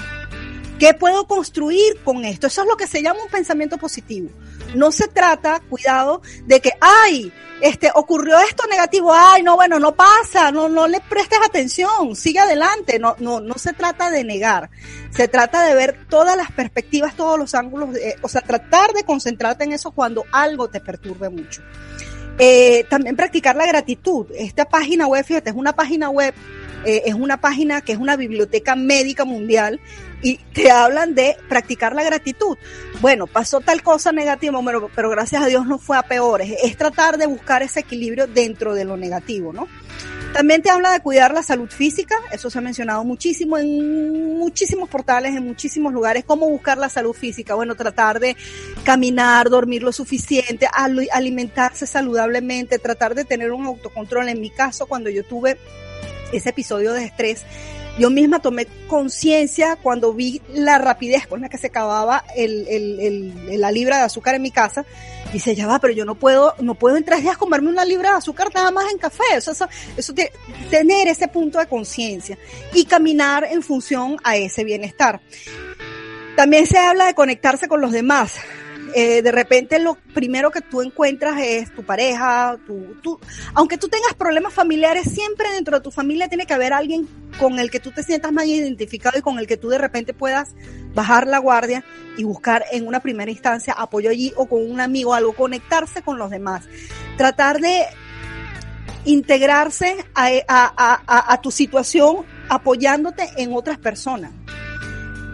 ¿Qué puedo construir con esto? Eso es lo que se llama un pensamiento positivo. No se trata, cuidado, de que, ay, este, ocurrió esto negativo, ay, no, bueno, no pasa, no, no le prestes atención, sigue adelante, no, no, no se trata de negar, se trata de ver todas las perspectivas, todos los ángulos, o sea, tratar de concentrarte en eso cuando algo te perturbe mucho. Eh, también practicar la gratitud. Esta página web, fíjate, es una página web, eh, es una página que es una biblioteca médica mundial y te hablan de practicar la gratitud. Bueno, pasó tal cosa negativa, pero, pero gracias a Dios no fue a peores. Es tratar de buscar ese equilibrio dentro de lo negativo, ¿no? También te habla de cuidar la salud física, eso se ha mencionado muchísimo en muchísimos portales, en muchísimos lugares, cómo buscar la salud física. Bueno, tratar de caminar, dormir lo suficiente, alimentarse saludablemente, tratar de tener un autocontrol. En mi caso, cuando yo tuve ese episodio de estrés, yo misma tomé conciencia cuando vi la rapidez con la que se acababa el, el, el, la libra de azúcar en mi casa. Dice, ya va, pero yo no puedo, no puedo en tres días comerme una libra de azúcar nada más en café. Eso, eso, eso tener ese punto de conciencia y caminar en función a ese bienestar. También se habla de conectarse con los demás. Eh, de repente lo primero que tú encuentras es tu pareja, tu, aunque tú tengas problemas familiares, siempre dentro de tu familia tiene que haber alguien con el que tú te sientas más identificado y con el que tú de repente puedas bajar la guardia y buscar en una primera instancia apoyo allí o con un amigo, algo, conectarse con los demás. Tratar de integrarse a, a tu situación apoyándote en otras personas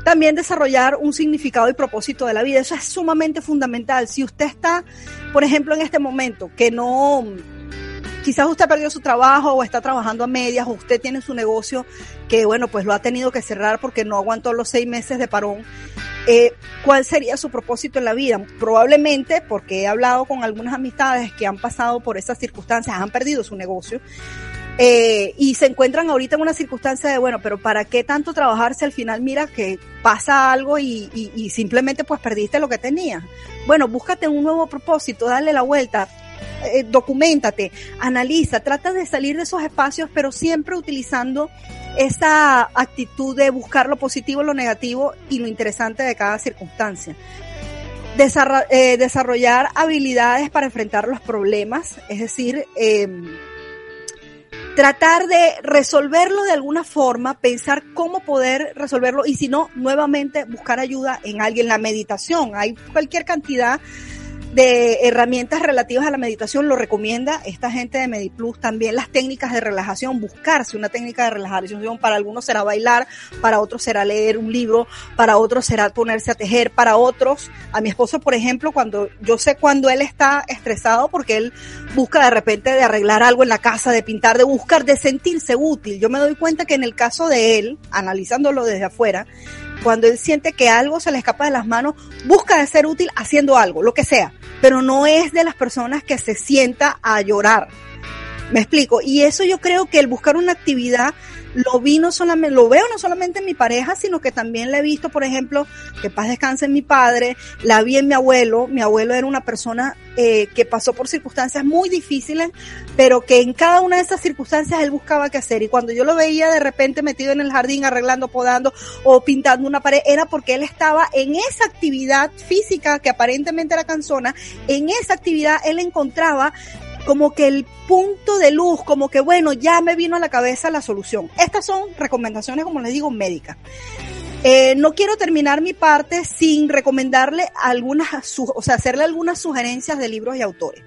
también desarrollar un significado y propósito de la vida. Eso es sumamente fundamental. Si usted está, por ejemplo, en este momento, que no, quizás usted perdió su trabajo o está trabajando a medias o usted tiene su negocio que, bueno, pues lo ha tenido que cerrar porque no aguantó los seis meses de parón. Eh, ¿Cuál sería su propósito en la vida? Probablemente, porque he hablado con algunas amistades que han pasado por esas circunstancias, han perdido su negocio, eh, y se encuentran ahorita en una circunstancia de, bueno, pero ¿para qué tanto trabajar si al final mira que pasa algo y, y, y simplemente pues perdiste lo que tenías? Bueno, búscate un nuevo propósito, dale la vuelta, eh, documentate, analiza, trata de salir de esos espacios, pero siempre utilizando esa actitud de buscar lo positivo, lo negativo y lo interesante de cada circunstancia. Desarro eh, desarrollar habilidades para enfrentar los problemas, es decir, eh, tratar de resolverlo de alguna forma, pensar cómo poder resolverlo y si no, nuevamente buscar ayuda en alguien. La meditación, hay cualquier cantidad de herramientas relativas a la meditación lo recomienda esta gente de MediPlus, también las técnicas de relajación, buscarse una técnica de relajación, para algunos será bailar, para otros será leer un libro, para otros será ponerse a tejer, para otros, a mi esposo por ejemplo, cuando yo sé cuando él está estresado porque él busca de repente de arreglar algo en la casa, de pintar, de buscar, de sentirse útil. Yo me doy cuenta que en el caso de él, analizándolo desde afuera, cuando él siente que algo se le escapa de las manos, busca de ser útil haciendo algo, lo que sea, pero no es de las personas que se sienta a llorar. Me explico. Y eso yo creo que el buscar una actividad lo vi no solamente, lo veo no solamente en mi pareja, sino que también la he visto, por ejemplo, que paz descanse en mi padre, la vi en mi abuelo, mi abuelo era una persona eh, que pasó por circunstancias muy difíciles, pero que en cada una de esas circunstancias él buscaba qué hacer. Y cuando yo lo veía de repente metido en el jardín arreglando, podando o pintando una pared, era porque él estaba en esa actividad física que aparentemente era cansona, en esa actividad él encontraba como que el punto de luz, como que bueno, ya me vino a la cabeza la solución. Estas son recomendaciones, como les digo, médicas. Eh, no quiero terminar mi parte sin recomendarle algunas, o sea, hacerle algunas sugerencias de libros y autores.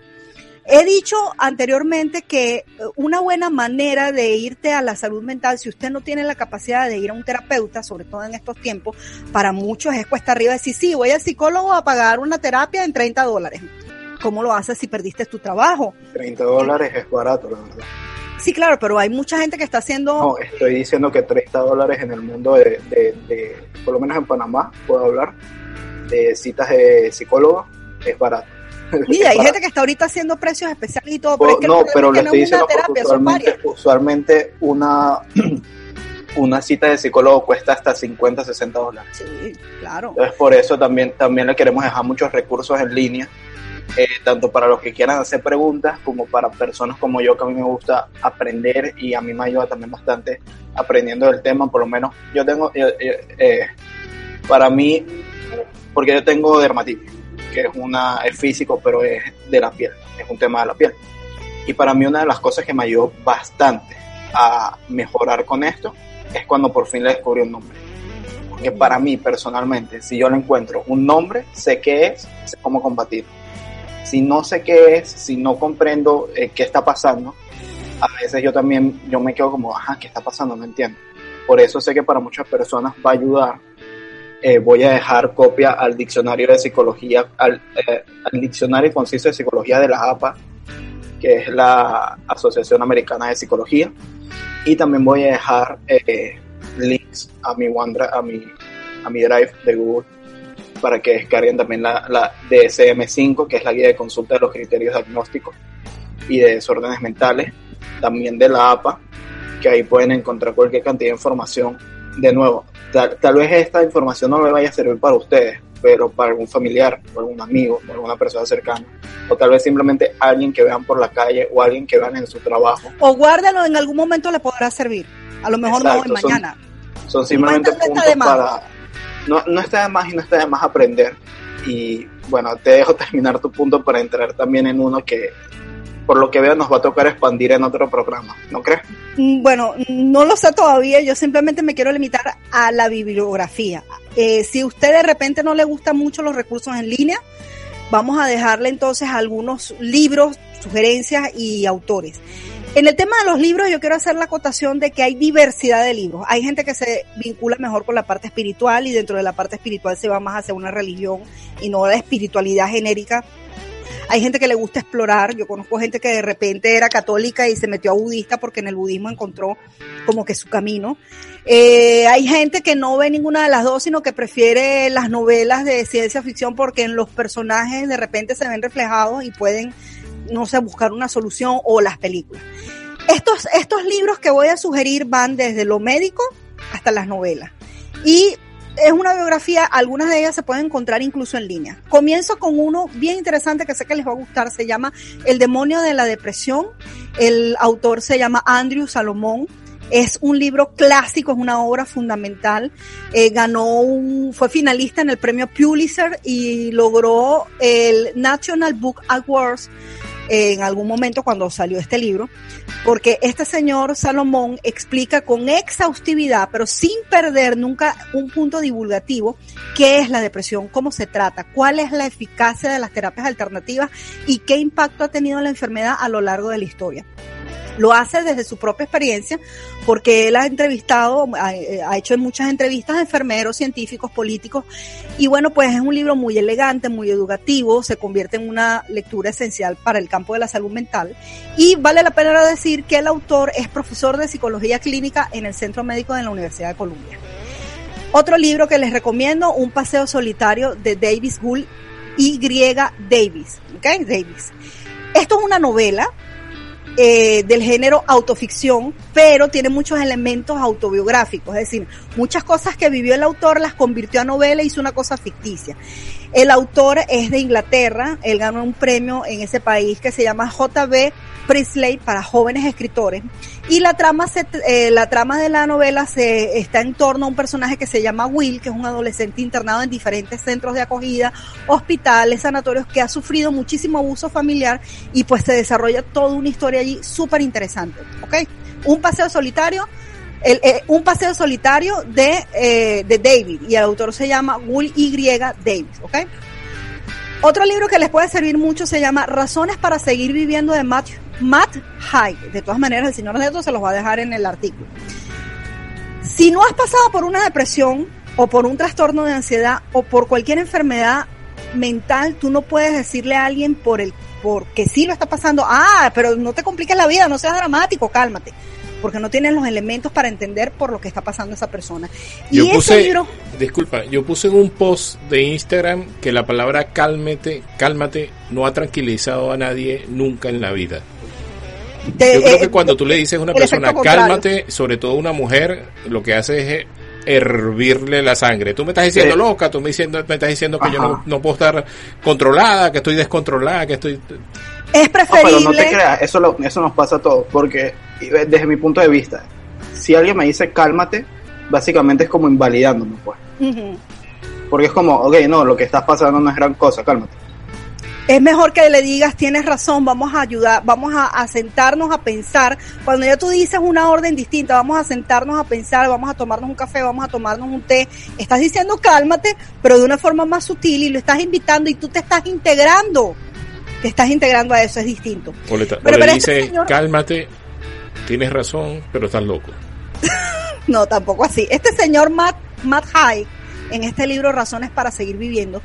He dicho anteriormente que eh, una buena manera de irte a la salud mental, si usted no tiene la capacidad de ir a un terapeuta, sobre todo en estos tiempos, para muchos es cuesta arriba decir, sí, voy al psicólogo a pagar una terapia en 30 dólares. ¿Cómo lo haces si perdiste tu trabajo? 30 dólares es barato, la verdad. Sí, claro, pero hay mucha gente que está haciendo... No, estoy diciendo que 30 dólares en el mundo de, de, de, por lo menos en Panamá, puedo hablar, de citas de psicólogo, es barato. Mira, hay gente que está ahorita haciendo precios especiales y todo, pero es que no, pero le estoy diciendo terapia, usualmente, usualmente una una cita de psicólogo cuesta hasta 50, 60 dólares. Sí, claro. Entonces por eso también, también le queremos dejar muchos recursos en línea eh, tanto para los que quieran hacer preguntas como para personas como yo que a mí me gusta aprender y a mí me ayuda también bastante aprendiendo del tema, por lo menos yo tengo, eh, para mí, porque yo tengo dermatitis, que es, una, es físico, pero es de la piel, es un tema de la piel. Y para mí una de las cosas que me ayudó bastante a mejorar con esto es cuando por fin le descubrí un nombre. Porque para mí personalmente, si yo le encuentro un nombre, sé qué es, sé cómo combatirlo si no sé qué es, si no comprendo eh, qué está pasando, a veces yo también, yo me quedo como, ajá, ¿qué está pasando? No entiendo. Por eso sé que para muchas personas va a ayudar. Eh, voy a dejar copia al diccionario de psicología, al, eh, al diccionario conciso de psicología de la APA, que es la Asociación Americana de Psicología. Y también voy a dejar links a mi OneDrive, a mi, a mi Drive de Google para que descarguen también la, la DSM-5, que es la guía de consulta de los criterios diagnósticos y de desórdenes mentales, también de la APA, que ahí pueden encontrar cualquier cantidad de información. De nuevo, tal, tal vez esta información no le vaya a servir para ustedes, pero para algún familiar, o algún amigo, o alguna persona cercana, o tal vez simplemente alguien que vean por la calle o alguien que vean en su trabajo. O guárdalo, en algún momento le podrá servir. A lo mejor Exacto, no hoy, son- mañana. Son simplemente puntos para... No, no está de más y no está de más aprender. Y bueno, te dejo terminar tu punto para entrar también en uno que, por lo que veo, nos va a tocar expandir en otro programa, ¿no crees? Mm, Bueno, no lo sé todavía, yo simplemente me quiero limitar a la bibliografía. Eh, si usted de repente no le gustan mucho los recursos en línea, vamos a dejarle entonces algunos libros, sugerencias y autores. En el tema de los libros, yo quiero hacer la acotación de que hay diversidad de libros. Hay gente que se vincula mejor con la parte espiritual y dentro de la parte espiritual se va más hacia una religión y no la espiritualidad genérica. Hay gente que le gusta explorar. Yo conozco gente que de repente era católica y se metió a budista porque en el budismo encontró como que su camino. Eh, hay gente que no ve ninguna de las dos, sino que prefiere las novelas de ciencia ficción porque en los personajes de repente se ven reflejados y pueden, no sé, buscar una solución o las películas. Estos, estos libros que voy a sugerir van desde lo médico hasta las novelas. Y es una biografía, algunas de ellas se pueden encontrar incluso en línea. Comienzo con uno bien interesante que sé que les va a gustar, se llama El demonio de la depresión. El autor se llama Andrew Salomón. Es un libro clásico, es una obra fundamental. Eh, ganó fue finalista en el premio Pulitzer y logró el National Book Awards en algún momento cuando salió este libro, porque este señor Salomón explica con exhaustividad, pero sin perder nunca un punto divulgativo, qué es la depresión, cómo se trata, cuál es la eficacia de las terapias alternativas y qué impacto ha tenido la enfermedad a lo largo de la historia. Lo hace desde su propia experiencia porque él ha entrevistado, ha, ha hecho muchas entrevistas a enfermeros, científicos, políticos y bueno, pues es un libro muy elegante, muy educativo, se convierte en una lectura esencial para el campo de la salud mental y vale la pena decir que el autor es profesor de psicología clínica en el Centro Médico de la Universidad de Columbia. Otro libro que les recomiendo, Un paseo solitario de Davis Gould Y. Davis, ¿ok? Davis. Esto es una novela eh, del género autoficción, pero tiene muchos elementos autobiográficos, es decir, muchas cosas que vivió el autor las convirtió a novela y hizo una cosa ficticia. El autor es de Inglaterra, él ganó un premio en ese país que se llama JB Priestley para jóvenes escritores y la trama se, eh, la trama de la novela se está en torno a un personaje que se llama Will, que es un adolescente internado en diferentes centros de acogida, hospitales, sanatorios que ha sufrido muchísimo abuso familiar y pues se desarrolla toda una historia allí súper interesante, ¿ok? Un paseo solitario el, eh, un paseo solitario de, eh, de David y el autor se llama Will Y. Davis, ¿ok? Otro libro que les puede servir mucho se llama Razones para seguir viviendo de Matt, Matt Haig. De todas maneras, el señor Neto se los va a dejar en el artículo. Si no has pasado por una depresión o por un trastorno de ansiedad o por cualquier enfermedad mental, tú no puedes decirle a alguien por el porque sí lo está pasando, ah, pero no te compliques la vida, no seas dramático, cálmate porque no tienen los elementos para entender por lo que está pasando esa persona. Yo y puse, libro... disculpa, yo puse en un post de Instagram que la palabra cálmate, cálmate no ha tranquilizado a nadie nunca en la vida. De, yo creo que eh, cuando tú le dices a una persona cálmate, sobre todo una mujer, lo que hace es hervirle la sangre. Tú me estás diciendo sí. loca, tú me, diciendo, me estás diciendo que Ajá. yo no, no, puedo estar controlada, que estoy descontrolada, que estoy... Es preferible... No, pero no te creas, eso, lo, eso nos pasa a todos, porque desde mi punto de vista, si alguien me dice cálmate, básicamente es como invalidándome, pues. Uh -huh. Porque es como, ok, no, lo que estás pasando no es gran cosa, cálmate. Es mejor que le digas, tienes razón, vamos a ayudar, vamos a, a, sentarnos a pensar. Cuando ya tú dices una orden distinta, vamos a sentarnos a pensar, vamos a tomarnos un café, vamos a tomarnos un té. Estás diciendo cálmate, pero de una forma más sutil y lo estás invitando y tú te estás integrando. Te estás integrando a eso, es distinto. O le, pero, o le dice, este señor... cálmate, tienes razón, pero estás loco. no, tampoco así. Este señor Matt, Matt High, en este libro Razones para seguir viviendo,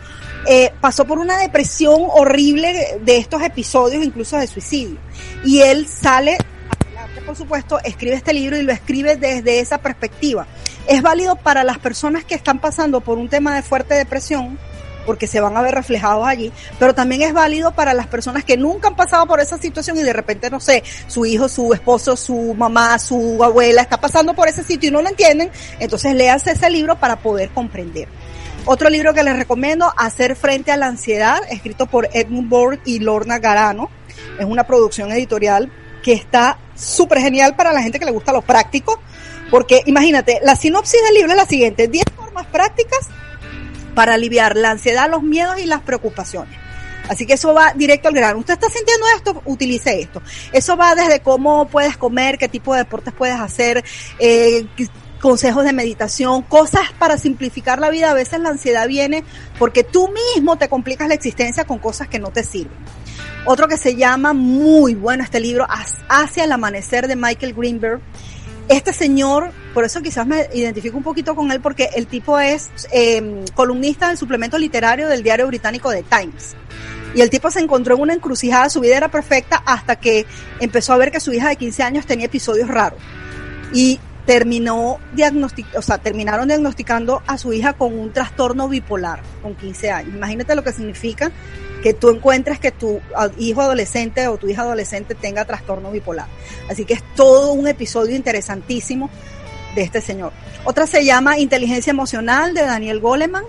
eh, pasó por una depresión horrible de estos episodios, incluso de suicidio. Y él sale por supuesto, escribe este libro y lo escribe desde esa perspectiva. Es válido para las personas que están pasando por un tema de fuerte depresión, porque se van a ver reflejados allí, pero también es válido para las personas que nunca han pasado por esa situación y de repente, no sé, su hijo, su esposo, su mamá, su abuela está pasando por ese sitio y no lo entienden, entonces léanse ese libro para poder comprender. Otro libro que les recomiendo, Hacer frente a la ansiedad, escrito por Edmund Borg y Lorna Garano. Es una producción editorial que está súper genial para la gente que le gusta lo práctico, porque imagínate, la sinopsis del libro es la siguiente, 10 formas prácticas para aliviar la ansiedad, los miedos y las preocupaciones. Así que eso va directo al grano. Usted está sintiendo esto, utilice esto. Eso va desde cómo puedes comer, qué tipo de deportes puedes hacer, eh, consejos de meditación, cosas para simplificar la vida. A veces la ansiedad viene porque tú mismo te complicas la existencia con cosas que no te sirven. Otro que se llama muy bueno este libro, Hacia el amanecer de Michael Greenberg. Este señor, por eso quizás me identifico un poquito con él, porque el tipo es eh, columnista del suplemento literario del diario británico The Times. Y el tipo se encontró en una encrucijada, su vida era perfecta hasta que empezó a ver que su hija de 15 años tenía episodios raros. Y terminó diagnostic o sea, terminaron diagnosticando a su hija con un trastorno bipolar con 15 años. Imagínate lo que significa que tú encuentres que tu hijo adolescente o tu hija adolescente tenga trastorno bipolar. Así que es todo un episodio interesantísimo de este señor. Otra se llama Inteligencia Emocional de Daniel Goleman.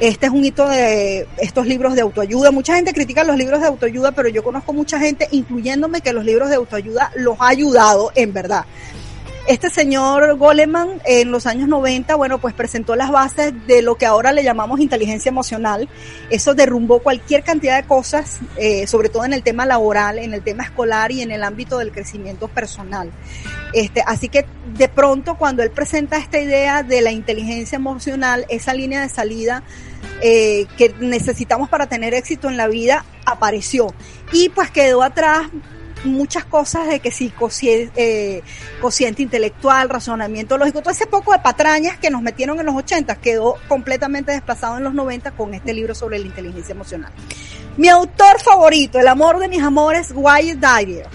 Este es un hito de estos libros de autoayuda. Mucha gente critica los libros de autoayuda, pero yo conozco mucha gente, incluyéndome, que los libros de autoayuda los ha ayudado en verdad. Este señor Goleman en los años 90, bueno, pues presentó las bases de lo que ahora le llamamos inteligencia emocional. Eso derrumbó cualquier cantidad de cosas, eh, sobre todo en el tema laboral, en el tema escolar y en el ámbito del crecimiento personal. Este, así que de pronto cuando él presenta esta idea de la inteligencia emocional, esa línea de salida eh, que necesitamos para tener éxito en la vida, apareció. Y pues quedó atrás muchas cosas de que sí, cociente, eh, cociente intelectual, razonamiento lógico, todo ese poco de patrañas que nos metieron en los 80 quedó completamente desplazado en los 90 con este libro sobre la inteligencia emocional. Mi autor favorito, el amor de mis amores, Wayne Dyer.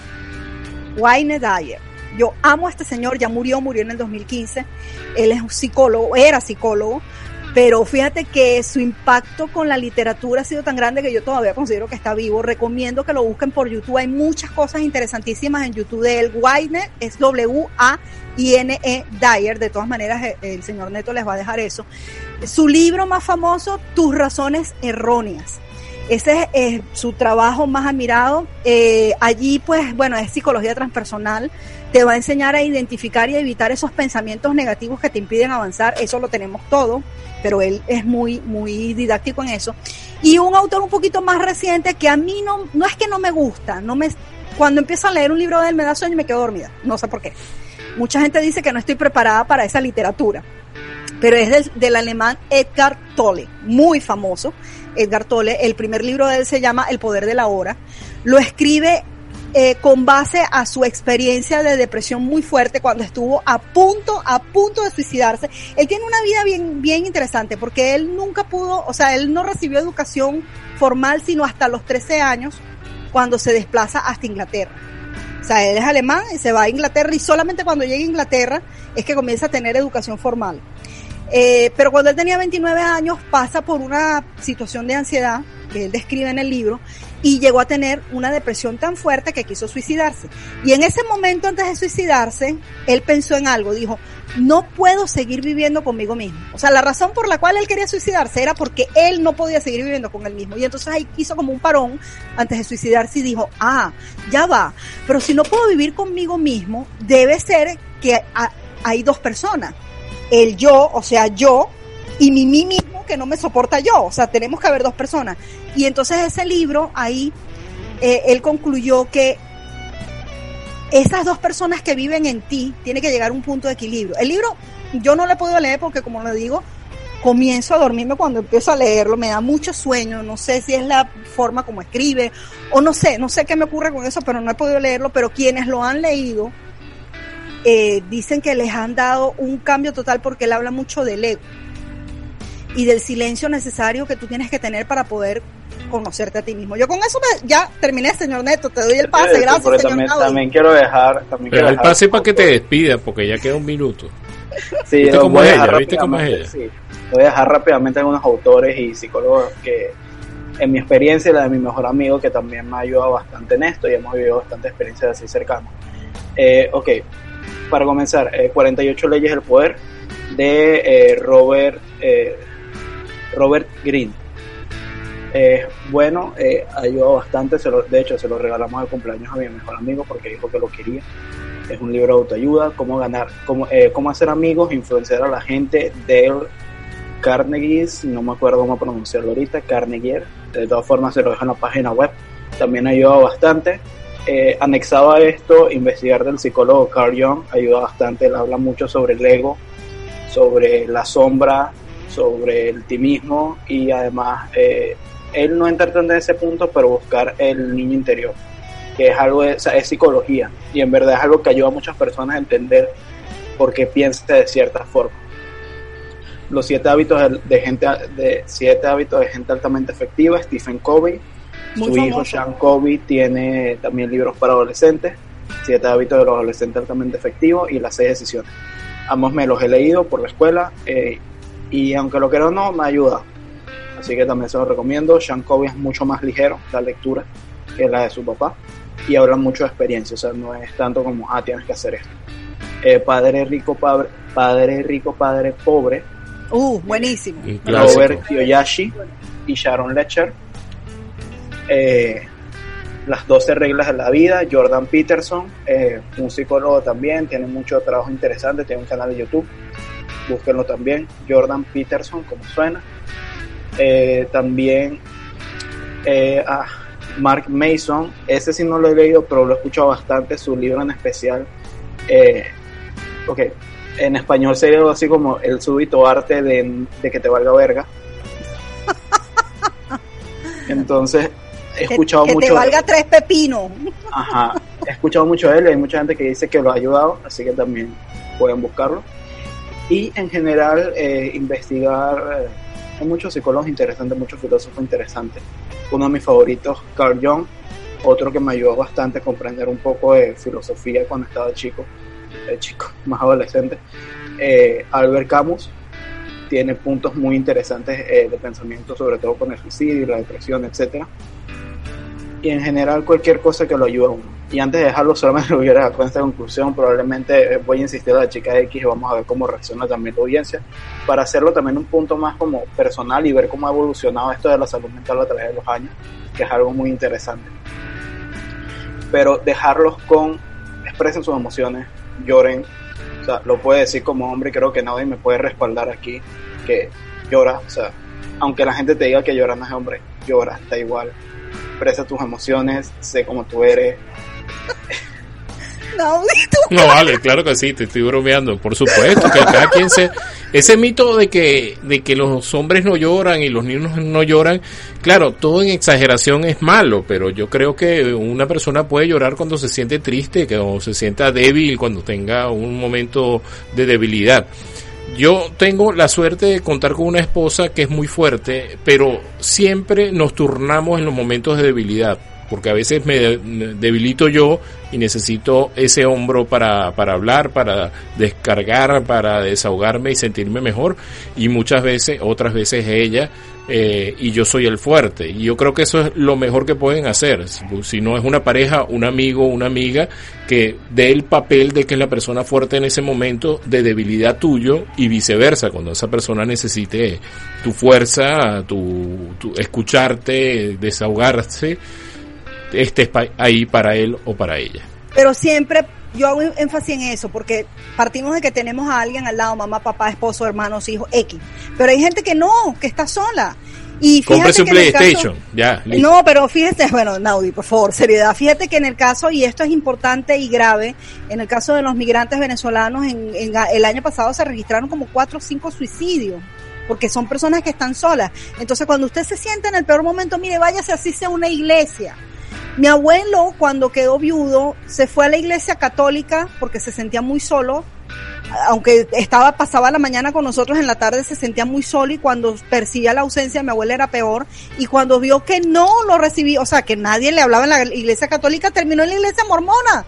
Wayne Dyer. Yo amo a este señor, ya murió, murió en el 2015. Él es un psicólogo, era psicólogo, pero fíjate que su impacto con la literatura ha sido tan grande que yo todavía considero que está vivo. Recomiendo que lo busquen por YouTube. Hay muchas cosas interesantísimas en YouTube de él. Wayne es W-A-I-N-E Dyer. De todas maneras, eh, el señor Neto les va a dejar eso. Su libro más famoso, Tus razones erróneas. Ese es su trabajo más admirado. Eh, allí, pues, bueno, es psicología transpersonal te va a enseñar a identificar y a evitar esos pensamientos negativos que te impiden avanzar. Eso lo tenemos todo, pero él es muy, muy didáctico en eso. Y un autor un poquito más reciente que a mí no, no es que no me gusta, no me, cuando empiezo a leer un libro de él me da sueño y me quedo dormida. No sé por qué. Mucha gente dice que no estoy preparada para esa literatura. Pero es del, del alemán Edgar Tolle, muy famoso. Edgar Tolle, el primer libro de él se llama El poder de la hora. Lo escribe eh, con base a su experiencia de depresión muy fuerte cuando estuvo a punto, a punto de suicidarse. Él tiene una vida bien, bien interesante porque él nunca pudo, o sea, él no recibió educación formal sino hasta los 13 años cuando se desplaza hasta Inglaterra. O sea, él es alemán y se va a Inglaterra y solamente cuando llega a Inglaterra es que comienza a tener educación formal. Eh, pero cuando él tenía 29 años pasa por una situación de ansiedad que él describe en el libro y llegó a tener una depresión tan fuerte que quiso suicidarse. Y en ese momento antes de suicidarse, él pensó en algo, dijo, no puedo seguir viviendo conmigo mismo. O sea, la razón por la cual él quería suicidarse era porque él no podía seguir viviendo con él mismo. Y entonces ahí hizo como un parón antes de suicidarse y dijo, ah, ya va, pero si no puedo vivir conmigo mismo, debe ser que hay dos personas. El yo, o sea, yo, y mi mí mismo que no me soporta yo. O sea, tenemos que haber dos personas. Y entonces ese libro, ahí, eh, él concluyó que esas dos personas que viven en ti tiene que llegar a un punto de equilibrio. El libro yo no lo he podido leer porque, como le digo, comienzo a dormirme cuando empiezo a leerlo, me da mucho sueño, no sé si es la forma como escribe o no sé, no sé qué me ocurre con eso, pero no he podido leerlo, pero quienes lo han leído eh, dicen que les han dado un cambio total porque él habla mucho del ego y del silencio necesario que tú tienes que tener para poder conocerte a ti mismo. Yo con eso ya terminé, señor Neto, te doy el pase, gracias. Señor también, también, quiero dejar... También Pero el pase para que te despida, porque ya queda un minuto. Sí, ¿Viste cómo voy a es dejar ella? ¿Viste cómo es rápidamente, ella? sí. Voy a dejar rápidamente algunos autores y psicólogos que, en mi experiencia y la de mi mejor amigo, que también me ha ayudado bastante en esto y hemos vivido bastante experiencias así cercanas. Eh, ok, para comenzar, eh, 48 leyes del poder de eh, Robert, eh, Robert Greene. Eh, bueno, eh, ha ayudado bastante, se lo- de hecho se lo regalamos de cumpleaños a mi mejor amigo porque dijo que lo quería. Es un libro de autoayuda, cómo ganar, cómo, eh, cómo hacer amigos, influenciar a la gente del Carnegie, no me acuerdo cómo pronunciarlo ahorita, Carnegie, de todas formas se lo dejo en la página web, también ha ayudado bastante. Eh, anexado a esto, investigar del psicólogo Carl Jung ayuda bastante, él habla mucho sobre el ego, sobre la sombra, sobre el ti mismo y además eh, él no entra tanto en ese punto, pero buscar el niño interior, que es algo, de, o sea, es psicología y en verdad es algo que ayuda a muchas personas a entender por qué piensa de cierta forma. Los siete hábitos de, de gente de siete hábitos de gente altamente efectiva, Stephen Covey, Muy su hijo. Sean Covey tiene también libros para adolescentes, siete hábitos de los adolescentes altamente efectivos y las seis decisiones. Ambos me los he leído por la escuela eh, y aunque lo quiero o no, me ayuda. Así que también se los recomiendo. Sean Covey es mucho más ligero la lectura que la de su papá y habla mucho de experiencia, o sea, no es tanto como, ah, tienes que hacer esto. Eh, padre rico, padre, padre rico, padre pobre, Uh, buenísimo. Robert Kiyoshi y Sharon Lecher. Eh, las 12 reglas de la vida, Jordan Peterson, eh, un psicólogo también, tiene mucho trabajo interesante, tiene un canal de YouTube, búsquenlo también, Jordan Peterson, como suena. Eh, también eh, ah, Mark Mason, ese sí no lo he leído, pero lo he escuchado bastante, su libro en especial. Eh, ok, en español sería algo así como el súbito arte de, de que te valga verga. Entonces, he Que- escuchado que, mucho. te valga tres pepinos. Ajá, he escuchado mucho de él y hay mucha gente que dice que lo ha ayudado, así que también pueden buscarlo. Y en general, eh, investigar. eh, hay muchos psicólogos interesantes, muchos filósofos interesantes. Uno de mis favoritos, Carl Jung. Otro que me ayudó bastante a comprender un poco de filosofía cuando estaba chico, eh, chico, más adolescente. Eh, Albert Camus tiene puntos muy interesantes de pensamiento, sobre todo con el suicidio, la depresión, etcétera y en general cualquier cosa que lo ayude a uno. Y antes de dejarlo, solamente lo hubiera con esta conclusión, probablemente voy a insistir a la chica X y vamos a ver cómo reacciona también la audiencia, para hacerlo también un punto más como personal y ver cómo ha evolucionado esto de la salud mental a través de los años, que es algo muy interesante. Pero dejarlos con, expresen sus emociones, lloren, o sea, lo puede decir como hombre, creo que nadie me puede respaldar aquí, que llora, o sea, aunque la gente te diga que llora no es hombre, llora, da igual, expresa tus emociones, sé cómo tú eres. No, No, vale, claro que sí, te estoy bromeando. Por supuesto que cada quien se... Ese mito de que, de que los hombres no lloran y los niños no lloran, claro, todo en exageración es malo, pero yo creo que una persona puede llorar cuando se siente triste, que o se sienta débil, cuando tenga un momento de debilidad. Yo tengo la suerte de contar con una esposa que es muy fuerte, pero siempre nos turnamos en los momentos de debilidad, porque a veces me de- debilito yo y necesito ese hombro para, para hablar, para descargar, para desahogarme y sentirme mejor, y muchas veces, otras veces ella, eh, y yo soy el fuerte. Y yo creo que eso es lo mejor que pueden hacer. Si, no es una pareja, un amigo, una amiga, que dé el papel de que es la persona fuerte en ese momento de debilidad tuyo y viceversa, cuando esa persona necesite tu fuerza, tu, tu escucharte, desahogarse, estés ahí para él o para ella. Pero siempre yo hago énfasis en eso, porque partimos de que tenemos a alguien al lado, mamá, papá, esposo, hermanos, hijos, X. Pero hay gente que no, que está sola. Y fíjate que caso- ya, listo. No, pero fíjate, bueno, Naudi, por favor, seriedad. Fíjate que en el caso, y esto es importante y grave, en el caso de los migrantes venezolanos, en, en el año pasado se registraron como cuatro o cinco suicidios, porque son personas que están solas. Entonces, cuando usted se siente en el peor momento, mire, váyase así sea una iglesia. Mi abuelo, cuando quedó viudo, se fue a la iglesia católica porque se sentía muy solo, aunque estaba pasaba la mañana con nosotros en la tarde se sentía muy solo y cuando percibía la ausencia mi abuela era peor y cuando vio que no lo recibía, o sea, que nadie le hablaba en la iglesia católica, terminó en la iglesia mormona.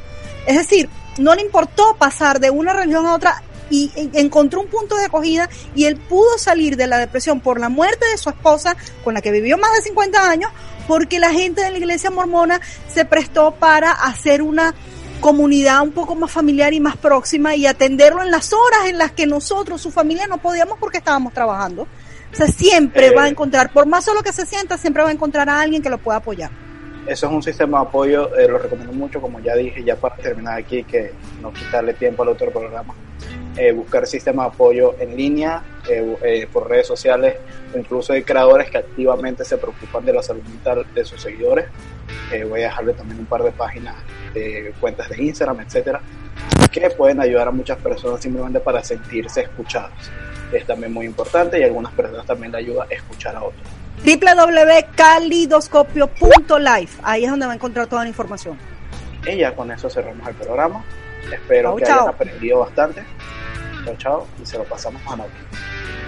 Es decir, no le importó pasar de una religión a otra y encontró un punto de acogida y él pudo salir de la depresión por la muerte de su esposa, con la que vivió más de 50 años, porque la gente de la iglesia mormona se prestó para hacer una comunidad un poco más familiar y más próxima y atenderlo en las horas en las que nosotros, su familia, no podíamos porque estábamos trabajando. O sea, siempre va a eh. encontrar, por más solo que se sienta, siempre va a encontrar a alguien que lo pueda apoyar. Eso es un sistema de apoyo, eh, lo recomiendo mucho, como ya dije, ya para terminar aquí, que no quitarle tiempo al otro programa. Eh, buscar sistemas de apoyo en línea, por redes sociales, o incluso hay creadores que activamente se preocupan de la salud mental de sus seguidores. voy a dejarle también un par de páginas de cuentas de Instagram, etcétera, que pueden ayudar a muchas personas simplemente para sentirse escuchados es también muy importante y algunas personas también le ayuda a escuchar a otros. www.calidoscopio.life, ahí es donde va a encontrar toda la información. Y ya con eso cerramos el programa. Espero que hayan aprendido bastante. Chao, chao, y se lo pasamos a Nauti.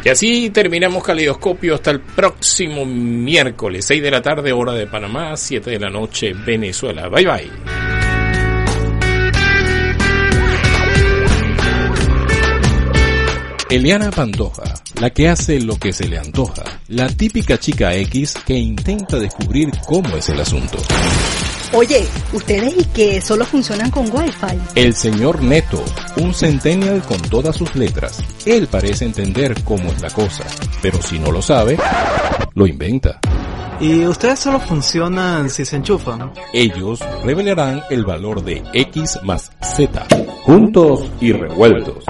Y así terminamos Calidoscopio hasta el próximo miércoles, 6 de la tarde, hora de Panamá, 7 de la noche, Venezuela. Bye bye. Eliana Pantoja, la que hace lo que se le antoja, la típica chica X que intenta descubrir cómo es el asunto. Oye, ¿ustedes y que solo funcionan con Wi-Fi? El señor Neto, un centennial con todas sus letras. Él parece entender cómo es la cosa, pero si no lo sabe, lo inventa. ¿Y ustedes solo funcionan si se enchufan? Ellos revelarán el valor de X más Z, juntos y revueltos.